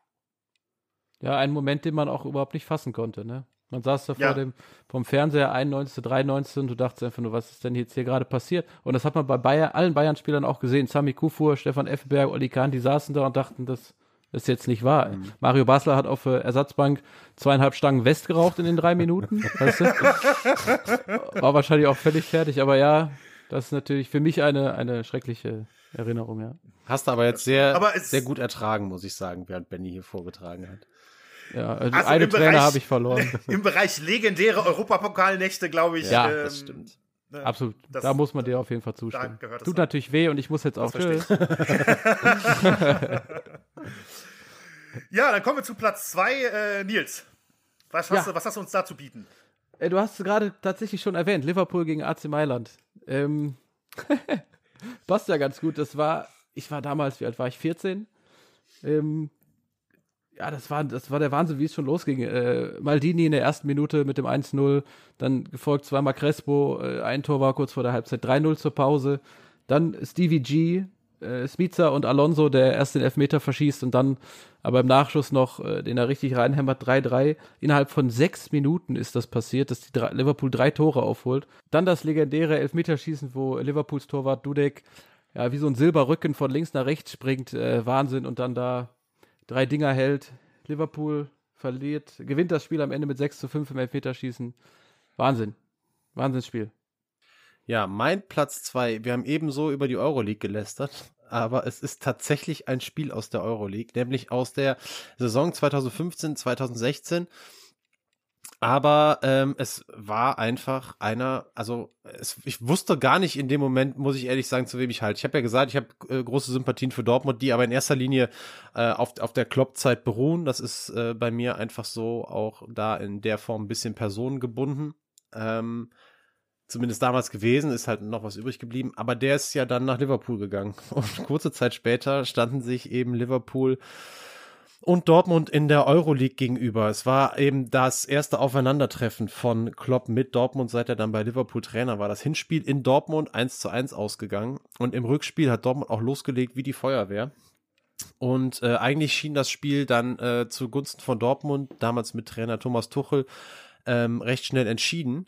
Ja, ein Moment, den man auch überhaupt nicht fassen konnte, ne? Man saß da vor ja. dem, vom Fernseher 91, 93 und du dachtest einfach nur, was ist denn jetzt hier gerade passiert? Und das hat man bei Bayern, allen Bayern-Spielern auch gesehen. Sami Kufur, Stefan Effenberg, Oli Kahn, die saßen da und dachten, das ist jetzt nicht wahr. Mhm. Mario Basler hat auf der Ersatzbank zweieinhalb Stangen West geraucht in den drei Minuten. weißt du? War wahrscheinlich auch völlig fertig, aber ja, das ist natürlich für mich eine, eine schreckliche Erinnerung, ja. Hast du aber jetzt sehr, aber sehr gut ertragen, muss ich sagen, während Benny hier vorgetragen hat. Ja, also, also eine Trainer habe ich verloren. Im Bereich legendäre Europapokalnächte, glaube ich. Ja, ähm, das stimmt. Ne, Absolut. Das, da muss man dir auf jeden Fall zustimmen. Tut natürlich weh und ich muss jetzt auch. Tschüss. ja, dann kommen wir zu Platz 2. Äh, Nils, was hast, ja. du, was hast du uns da zu bieten? Äh, du hast es gerade tatsächlich schon erwähnt: Liverpool gegen AC Mailand. Ähm, passt ja ganz gut. Das war ich war damals, wie alt war ich? 14. Ähm, ja, das war, das war der Wahnsinn, wie es schon losging. Äh, Maldini in der ersten Minute mit dem 1-0, dann gefolgt zweimal Crespo, äh, ein Tor war kurz vor der Halbzeit, 3-0 zur Pause. Dann Stevie G, äh, Smica und Alonso, der erst den Elfmeter verschießt und dann aber im Nachschuss noch, äh, den er richtig reinhämmert, 3-3. Innerhalb von sechs Minuten ist das passiert, dass die drei, Liverpool drei Tore aufholt. Dann das legendäre Elfmeterschießen, wo Liverpools Torwart Dudek ja, wie so ein Silberrücken von links nach rechts springt, äh, Wahnsinn und dann da drei Dinger hält. Liverpool verliert, gewinnt das Spiel am Ende mit 6 zu 5 im Elfmeterschießen. Wahnsinn. Wahnsinnsspiel. Ja, mein Platz 2. Wir haben ebenso über die Euroleague gelästert, aber es ist tatsächlich ein Spiel aus der Euroleague, nämlich aus der Saison 2015, 2016. Aber ähm, es war einfach einer, also es, ich wusste gar nicht in dem Moment, muss ich ehrlich sagen, zu wem ich halte. Ich habe ja gesagt, ich habe äh, große Sympathien für Dortmund, die aber in erster Linie äh, auf, auf der Kloppzeit beruhen. Das ist äh, bei mir einfach so auch da in der Form ein bisschen personengebunden. Ähm, zumindest damals gewesen, ist halt noch was übrig geblieben. Aber der ist ja dann nach Liverpool gegangen. Und kurze Zeit später standen sich eben Liverpool und Dortmund in der Euroleague gegenüber. Es war eben das erste Aufeinandertreffen von Klopp mit Dortmund, seit er dann bei Liverpool Trainer war. Das Hinspiel in Dortmund 1 zu 1 ausgegangen und im Rückspiel hat Dortmund auch losgelegt wie die Feuerwehr. Und äh, eigentlich schien das Spiel dann äh, zugunsten von Dortmund, damals mit Trainer Thomas Tuchel, ähm, recht schnell entschieden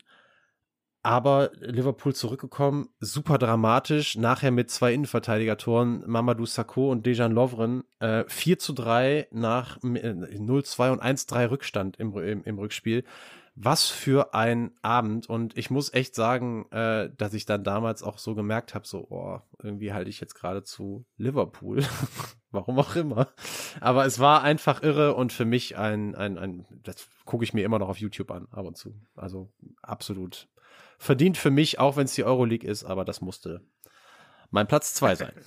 aber Liverpool zurückgekommen, super dramatisch, nachher mit zwei Innenverteidigertoren, Mamadou Sakho und Dejan Lovren, äh, 4 zu 3 nach äh, 0-2 und 1-3 Rückstand im, im, im, Rückspiel. Was für ein Abend und ich muss echt sagen, äh, dass ich dann damals auch so gemerkt habe, so, oh, irgendwie halte ich jetzt gerade zu Liverpool. Warum auch immer. Aber es war einfach irre und für mich ein, ein, ein das gucke ich mir immer noch auf YouTube an, ab und zu. Also absolut verdient für mich, auch wenn es die Euroleague ist, aber das musste mein Platz 2 sein.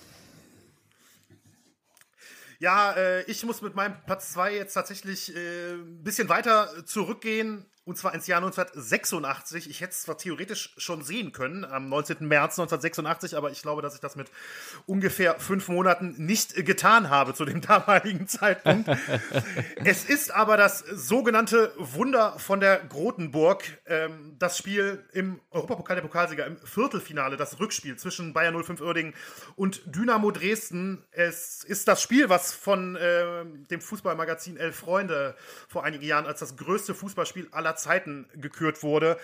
Ja, äh, ich muss mit meinem Platz 2 jetzt tatsächlich äh, ein bisschen weiter zurückgehen und zwar ins Jahr 1986. Ich hätte es zwar theoretisch schon sehen können, am 19. März 1986, aber ich glaube, dass ich das mit ungefähr fünf Monaten nicht getan habe zu dem damaligen Zeitpunkt. es ist aber das sogenannte Wunder von der Grotenburg. Ähm, das Spiel im Europapokal der Pokalsieger im Viertelfinale, das Rückspiel zwischen Bayern 05 Uerdingen und Dynamo Dresden. Es ist das Spiel, was von äh, dem Fußballmagazin Elf Freunde vor einigen Jahren als das größte Fußballspiel aller Zeiten gekürt wurde.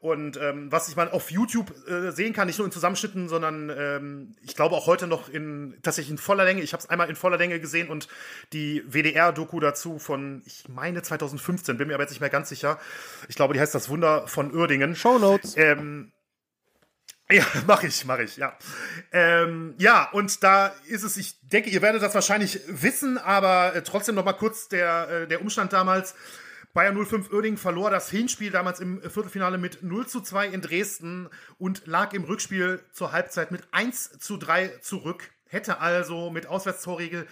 Und ähm, was ich mal auf YouTube äh, sehen kann, nicht nur in Zusammenschnitten, sondern ähm, ich glaube auch heute noch in tatsächlich in voller Länge. Ich habe es einmal in voller Länge gesehen und die WDR-Doku dazu von, ich meine 2015, bin mir aber jetzt nicht mehr ganz sicher. Ich glaube, die heißt Das Wunder von Uerdingen. Show Notes. Ähm, ja, mache ich, mache ich, ja. Ähm, ja, und da ist es, ich denke, ihr werdet das wahrscheinlich wissen, aber äh, trotzdem noch mal kurz der, äh, der Umstand damals. Bayern 05 Oerding verlor das Hinspiel damals im Viertelfinale mit 0 zu 2 in Dresden und lag im Rückspiel zur Halbzeit mit 1 zu 3 zurück. Hätte also mit Auswärtstorregel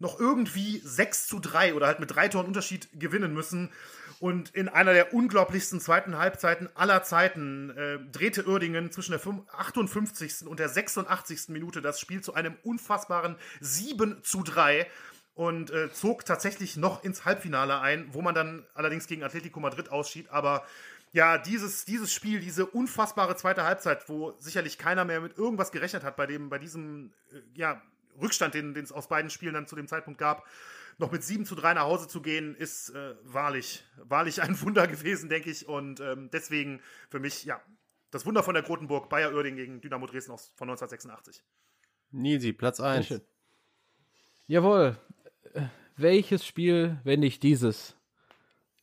noch irgendwie 6 zu 3 oder halt mit drei Toren Unterschied gewinnen müssen. Und in einer der unglaublichsten zweiten Halbzeiten aller Zeiten äh, drehte Uerdingen zwischen der 58. und der 86. Minute das Spiel zu einem unfassbaren 7 zu 3 und äh, zog tatsächlich noch ins Halbfinale ein, wo man dann allerdings gegen Atletico Madrid ausschied. Aber ja, dieses, dieses Spiel, diese unfassbare zweite Halbzeit, wo sicherlich keiner mehr mit irgendwas gerechnet hat bei, dem, bei diesem äh, ja, Rückstand, den es aus beiden Spielen dann zu dem Zeitpunkt gab, noch mit 7 zu 3 nach Hause zu gehen, ist äh, wahrlich, wahrlich ein Wunder gewesen, denke ich. Und ähm, deswegen für mich, ja, das Wunder von der Grotenburg, Bayer Oerding gegen Dynamo Dresden von 1986. Nisi, Platz 1. Jawohl, welches Spiel, wenn nicht dieses?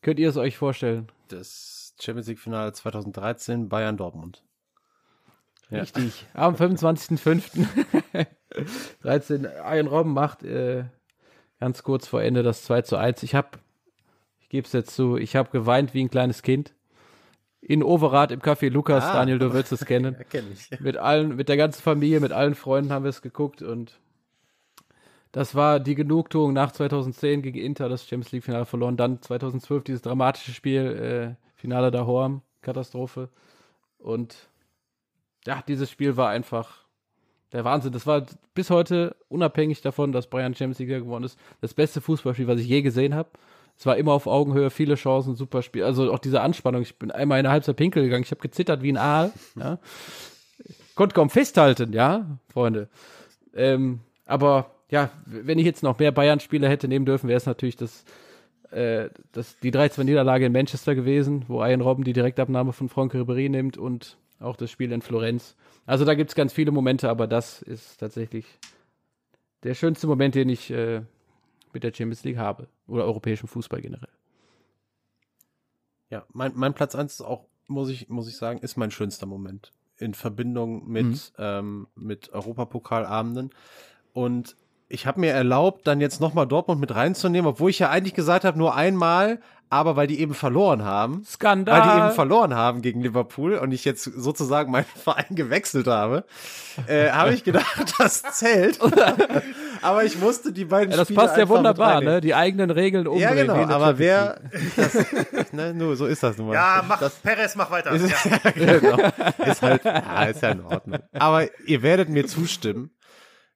Könnt ihr es euch vorstellen? Das Champions League Finale 2013 Bayern Dortmund. Ja. Richtig. Am 25.05. 13 Iron Robben macht äh, ganz kurz vor Ende das 2 zu 1. Ich habe, ich gebe es jetzt zu, ich habe geweint wie ein kleines Kind. In Overath im Café Lukas, ah, Daniel, du wirst es kennen. ja, kenn ich. Mit allen, mit der ganzen Familie, mit allen Freunden haben wir es geguckt und das war die Genugtuung nach 2010 gegen Inter, das Champions League Finale verloren. Dann 2012 dieses dramatische Spiel, äh, Finale da Horm, Katastrophe. Und ja, dieses Spiel war einfach der Wahnsinn. Das war bis heute, unabhängig davon, dass Bayern Champions League gewonnen ist, das beste Fußballspiel, was ich je gesehen habe. Es war immer auf Augenhöhe, viele Chancen, super Spiel. Also auch diese Anspannung. Ich bin einmal in eine Halbzeit pinkel gegangen. Ich habe gezittert wie ein Aal. Ja. Konnte kaum festhalten, ja, Freunde. Ähm, aber ja, wenn ich jetzt noch mehr Bayern-Spiele hätte nehmen dürfen, wäre es natürlich das, äh, das, die 3-2-Niederlage in Manchester gewesen, wo Ian Robben die Direktabnahme von Franck Ribéry nimmt und auch das Spiel in Florenz. Also da gibt es ganz viele Momente, aber das ist tatsächlich der schönste Moment, den ich äh, mit der Champions League habe. Oder europäischem Fußball generell. Ja, mein, mein Platz 1 ist auch, muss ich, muss ich sagen, ist mein schönster Moment. In Verbindung mit, mhm. ähm, mit Europapokalabenden. Und ich habe mir erlaubt, dann jetzt nochmal Dortmund mit reinzunehmen, obwohl ich ja eigentlich gesagt habe, nur einmal, aber weil die eben verloren haben. Skandal. Weil die eben verloren haben gegen Liverpool und ich jetzt sozusagen meinen Verein gewechselt habe, äh, habe ich gedacht, das zählt. aber ich musste die beiden ja, Das Spiele passt ja wunderbar, ne? Die eigenen Regeln umdrehen. Ja, genau, aber wer, das, ne, nur, so ist das nun mal. Ja, mach, das, Perez, mach weiter. Ist, ja. genau. ist halt, ja, ist ja in Ordnung. Aber ihr werdet mir zustimmen,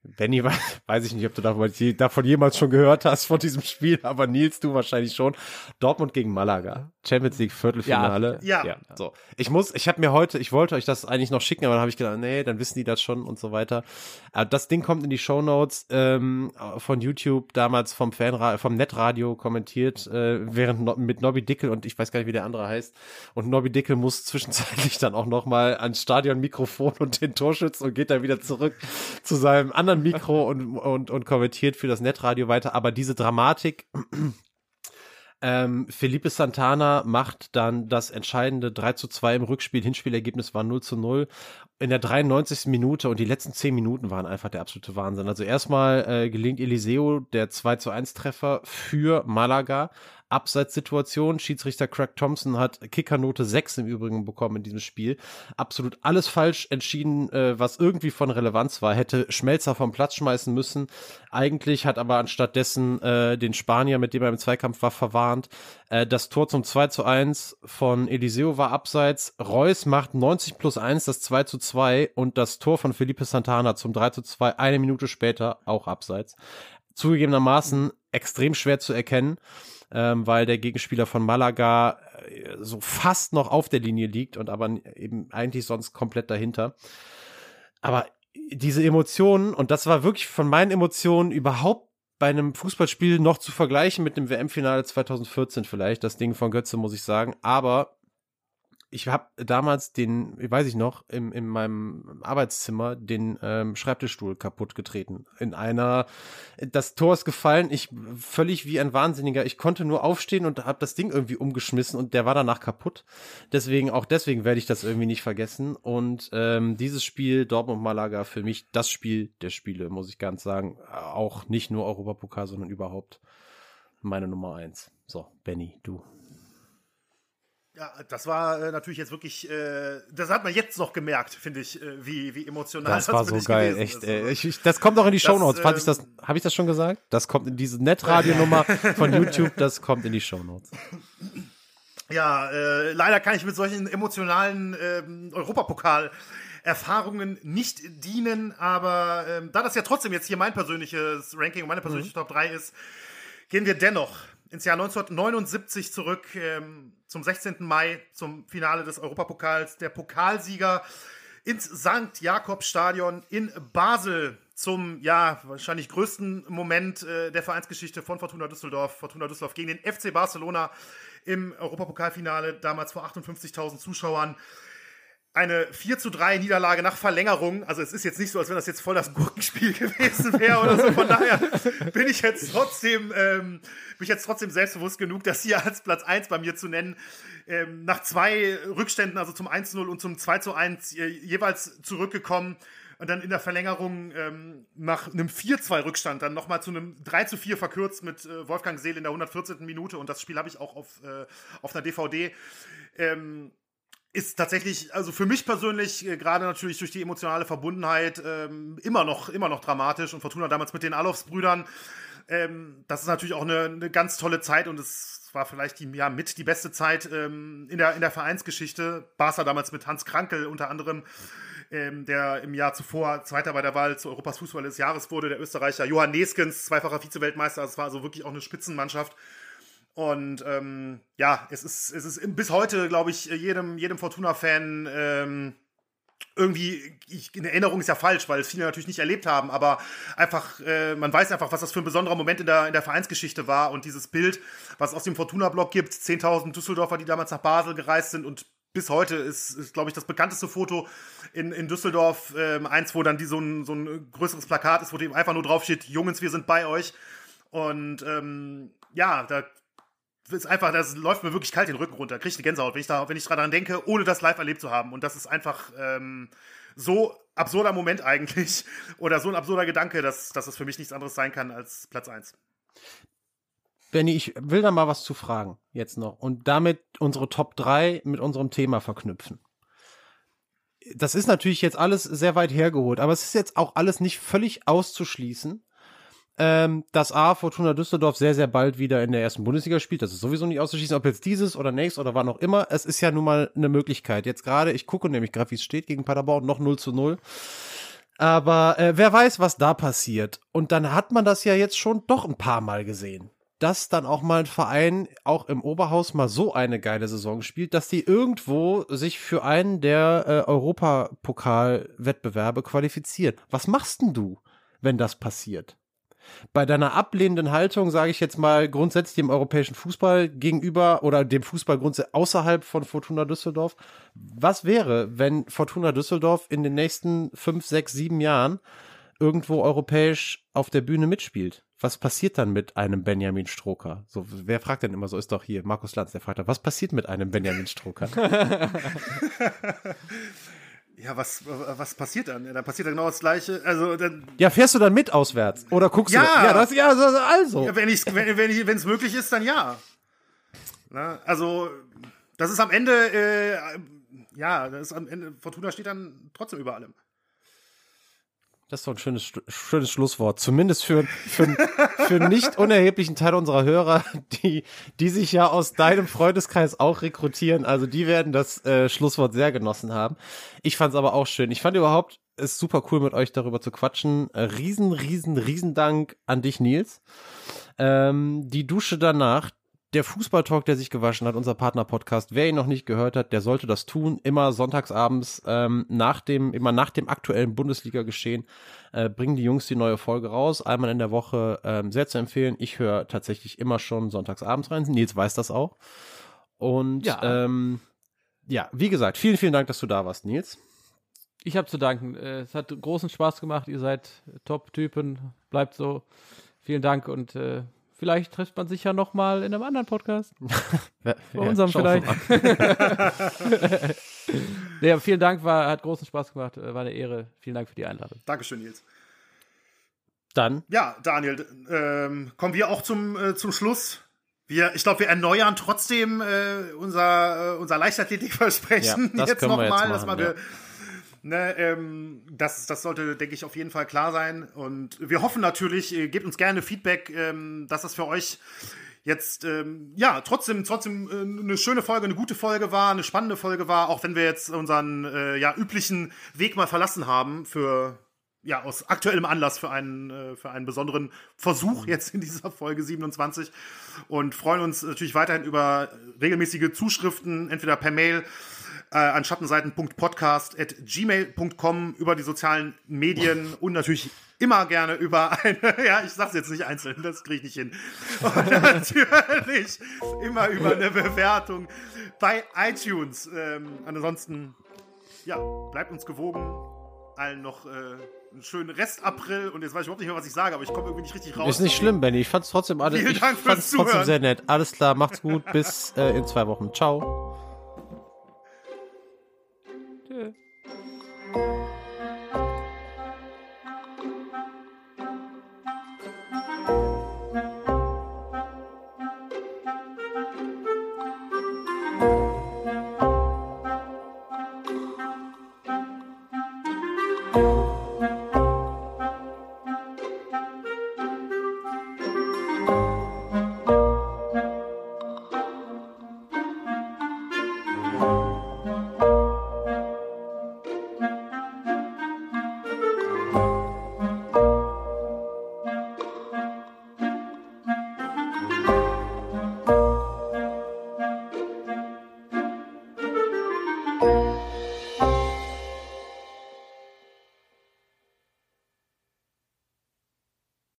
Benny, weiß ich nicht, ob du davon jemals schon gehört hast von diesem Spiel, aber Nils, du wahrscheinlich schon. Dortmund gegen Malaga. Champions League Viertelfinale. Ja. ja. ja. So. Ich muss, ich habe mir heute, ich wollte euch das eigentlich noch schicken, aber dann habe ich gedacht, nee, dann wissen die das schon und so weiter. Aber das Ding kommt in die Show Notes ähm, von YouTube, damals vom Fanra vom Netradio kommentiert, äh, während no mit Nobby Dickel und ich weiß gar nicht, wie der andere heißt. Und Nobby Dickel muss zwischenzeitlich dann auch noch mal ans Stadionmikrofon und den Torschütz und geht dann wieder zurück zu seinem anderen anderen Mikro und, und, und kommentiert für das Netradio weiter. Aber diese Dramatik, ähm, Felipe Santana macht dann das entscheidende 3 zu 2 im Rückspiel. Hinspielergebnis war 0 zu 0. In der 93. Minute und die letzten 10 Minuten waren einfach der absolute Wahnsinn. Also erstmal äh, gelingt Eliseo der 2 zu 1 Treffer für Malaga. Abseitssituation. Schiedsrichter Craig Thompson hat Kickernote 6 im Übrigen bekommen in diesem Spiel. Absolut alles falsch entschieden, äh, was irgendwie von Relevanz war. Hätte Schmelzer vom Platz schmeißen müssen. Eigentlich hat aber anstattdessen äh, den Spanier, mit dem er im Zweikampf war, verwarnt. Äh, das Tor zum 2 zu 1 von Eliseo war abseits. Reus macht 90 plus 1 das 2 zu 2 und das Tor von Felipe Santana zum 3 zu 2 eine Minute später auch abseits. Zugegebenermaßen extrem schwer zu erkennen ähm, weil der Gegenspieler von Malaga äh, so fast noch auf der Linie liegt und aber eben eigentlich sonst komplett dahinter. Aber diese Emotionen, und das war wirklich von meinen Emotionen überhaupt bei einem Fußballspiel noch zu vergleichen mit dem WM-Finale 2014 vielleicht, das Ding von Götze, muss ich sagen. Aber ich habe damals den, weiß ich noch, im, in meinem Arbeitszimmer den ähm, Schreibtischstuhl kaputt getreten. In einer, das Tor ist gefallen, ich völlig wie ein Wahnsinniger. Ich konnte nur aufstehen und habe das Ding irgendwie umgeschmissen und der war danach kaputt. Deswegen, auch deswegen werde ich das irgendwie nicht vergessen. Und ähm, dieses Spiel, Dortmund-Malaga, für mich das Spiel der Spiele, muss ich ganz sagen. Auch nicht nur Europapokal, sondern überhaupt meine Nummer eins. So, Benny, du. Ja, das war äh, natürlich jetzt wirklich, äh, das hat man jetzt noch gemerkt, finde ich, äh, wie, wie emotional das, das war so geil, echt. Äh, ich, ich, das kommt auch in die Shownotes. Das, ich das, ähm, habe ich das schon gesagt? Das kommt in diese Netradionummer von YouTube, das kommt in die Shownotes. Ja, äh, leider kann ich mit solchen emotionalen ähm, Europapokal Erfahrungen nicht dienen, aber ähm, da das ja trotzdem jetzt hier mein persönliches Ranking und meine persönliche mhm. Top 3 ist, gehen wir dennoch ins Jahr 1979 zurück, ähm, zum 16. Mai, zum Finale des Europapokals. Der Pokalsieger ins St. Jakobstadion in Basel zum, ja, wahrscheinlich größten Moment äh, der Vereinsgeschichte von Fortuna Düsseldorf. Fortuna Düsseldorf gegen den FC Barcelona im Europapokalfinale, damals vor 58.000 Zuschauern eine 4 zu 3 Niederlage nach Verlängerung. Also es ist jetzt nicht so, als wenn das jetzt voll das Gurkenspiel gewesen wäre oder so. Von daher bin ich jetzt trotzdem, ähm, bin ich jetzt trotzdem selbstbewusst genug, das hier als Platz 1 bei mir zu nennen. Ähm, nach zwei Rückständen, also zum 1-0 und zum 2 zu 1, äh, jeweils zurückgekommen und dann in der Verlängerung ähm, nach einem 4-2-Rückstand dann nochmal zu einem 3 zu 4 verkürzt mit äh, Wolfgang Seel in der 114. Minute und das Spiel habe ich auch auf, äh, auf einer DVD. Ähm, ist tatsächlich, also für mich persönlich, äh, gerade natürlich durch die emotionale Verbundenheit, ähm, immer noch, immer noch dramatisch. Und Fortuna damals mit den Alofs-Brüdern, ähm, das ist natürlich auch eine, eine, ganz tolle Zeit und es war vielleicht die, ja, mit die beste Zeit ähm, in, der, in der Vereinsgeschichte. Barca damals mit Hans Krankel unter anderem ähm, der im Jahr zuvor Zweiter bei der Wahl zu Europas Fußball des Jahres wurde, der Österreicher Johann Neskens, zweifacher Vize-Weltmeister. Es war also wirklich auch eine Spitzenmannschaft. Und ähm, ja, es ist, es ist bis heute, glaube ich, jedem, jedem Fortuna-Fan ähm, irgendwie, ich, in Erinnerung ist ja falsch, weil es viele natürlich nicht erlebt haben, aber einfach, äh, man weiß einfach, was das für ein besonderer Moment in der, in der Vereinsgeschichte war und dieses Bild, was es aus dem Fortuna-Blog gibt, 10.000 Düsseldorfer, die damals nach Basel gereist sind und bis heute ist, ist glaube ich, das bekannteste Foto in, in Düsseldorf, ähm, eins, wo dann die, so, ein, so ein größeres Plakat ist, wo eben einfach nur drauf steht, Jungs, wir sind bei euch. Und ähm, ja, da ist einfach, das läuft mir wirklich kalt den Rücken runter. Kriege eine Gänsehaut, wenn ich, da, wenn ich daran denke, ohne das live erlebt zu haben. Und das ist einfach ähm, so absurder Moment eigentlich oder so ein absurder Gedanke, dass, dass es für mich nichts anderes sein kann als Platz 1. Benny, ich will da mal was zu fragen jetzt noch und damit unsere Top 3 mit unserem Thema verknüpfen. Das ist natürlich jetzt alles sehr weit hergeholt, aber es ist jetzt auch alles nicht völlig auszuschließen, ähm, dass A, Fortuna Düsseldorf sehr, sehr bald wieder in der ersten Bundesliga spielt. Das ist sowieso nicht auszuschließen, ob jetzt dieses oder nächstes oder wann auch immer. Es ist ja nun mal eine Möglichkeit. Jetzt gerade, ich gucke nämlich gerade, wie es steht gegen Paderborn, noch 0 zu 0. Aber äh, wer weiß, was da passiert. Und dann hat man das ja jetzt schon doch ein paar Mal gesehen. Dass dann auch mal ein Verein auch im Oberhaus mal so eine geile Saison spielt, dass die irgendwo sich für einen der äh, Europapokal-Wettbewerbe qualifiziert. Was machst denn du, wenn das passiert? Bei deiner ablehnenden Haltung, sage ich jetzt mal, grundsätzlich dem europäischen Fußball gegenüber oder dem Fußball grundsätzlich außerhalb von Fortuna Düsseldorf, was wäre, wenn Fortuna Düsseldorf in den nächsten fünf, sechs, sieben Jahren irgendwo europäisch auf der Bühne mitspielt? Was passiert dann mit einem Benjamin Stroker? So, wer fragt denn immer so? Ist doch hier Markus Lanz, der fragt, was passiert mit einem Benjamin Stroker? Ja, was, was passiert dann? Dann passiert dann genau das Gleiche. Also, dann, ja, fährst du dann mit auswärts? Oder guckst ja, du? Ja, das, ja, also. Ja, wenn es wenn, wenn, wenn möglich ist, dann ja. Na, also, das ist am Ende, äh, ja, das ist am Ende, Fortuna steht dann trotzdem über allem. Das ist doch ein schönes, schönes Schlusswort. Zumindest für, für, für einen nicht unerheblichen Teil unserer Hörer, die, die sich ja aus deinem Freundeskreis auch rekrutieren. Also die werden das äh, Schlusswort sehr genossen haben. Ich fand es aber auch schön. Ich fand überhaupt es super cool, mit euch darüber zu quatschen. Äh, riesen, riesen, riesen Dank an dich, Nils. Ähm, die Dusche danach, der Fußballtalk, der sich gewaschen hat, unser Partner-Podcast, wer ihn noch nicht gehört hat, der sollte das tun. Immer sonntagsabends ähm, nach dem, immer nach dem aktuellen Bundesliga-Geschehen äh, bringen die Jungs die neue Folge raus. Einmal in der Woche ähm, sehr zu empfehlen. Ich höre tatsächlich immer schon sonntagsabends rein. Nils weiß das auch. Und ja. Ähm, ja, wie gesagt, vielen, vielen Dank, dass du da warst, Nils. Ich habe zu danken. Äh, es hat großen Spaß gemacht. Ihr seid Top-Typen. Bleibt so. Vielen Dank und äh, Vielleicht trifft man sich ja noch mal in einem anderen Podcast. Bei ja, unserem vielleicht. ja, vielen Dank, war, hat großen Spaß gemacht, war eine Ehre. Vielen Dank für die Einladung. Dankeschön, Nils. Dann. Ja, Daniel, ähm, kommen wir auch zum, äh, zum Schluss. Wir, ich glaube, wir erneuern trotzdem äh, unser, äh, unser Leichtathletikversprechen ja, jetzt nochmal, dass wir ja. Ne, ähm, das, das sollte, denke ich, auf jeden Fall klar sein. Und wir hoffen natürlich, äh, gebt uns gerne Feedback, ähm, dass das für euch jetzt ähm, ja trotzdem trotzdem äh, eine schöne Folge, eine gute Folge war, eine spannende Folge war, auch wenn wir jetzt unseren äh, ja üblichen Weg mal verlassen haben für ja aus aktuellem Anlass für einen äh, für einen besonderen Versuch jetzt in dieser Folge 27 und freuen uns natürlich weiterhin über regelmäßige Zuschriften entweder per Mail äh, an schattenseiten.podcast.gmail.com über die sozialen Medien und natürlich immer gerne über eine, ja, ich sag's jetzt nicht einzeln, das kriege ich nicht hin. Und natürlich immer über eine Bewertung bei iTunes. Ähm, ansonsten, ja, bleibt uns gewogen. Allen noch äh, einen schönen Rest April und jetzt weiß ich überhaupt nicht mehr, was ich sage, aber ich komme irgendwie nicht richtig raus. Ist nicht schlimm, Benny. Ich fand's trotzdem alles, Vielen Dank ich fand's trotzdem sehr nett. Alles klar, macht's gut. Bis äh, in zwei Wochen. Ciao.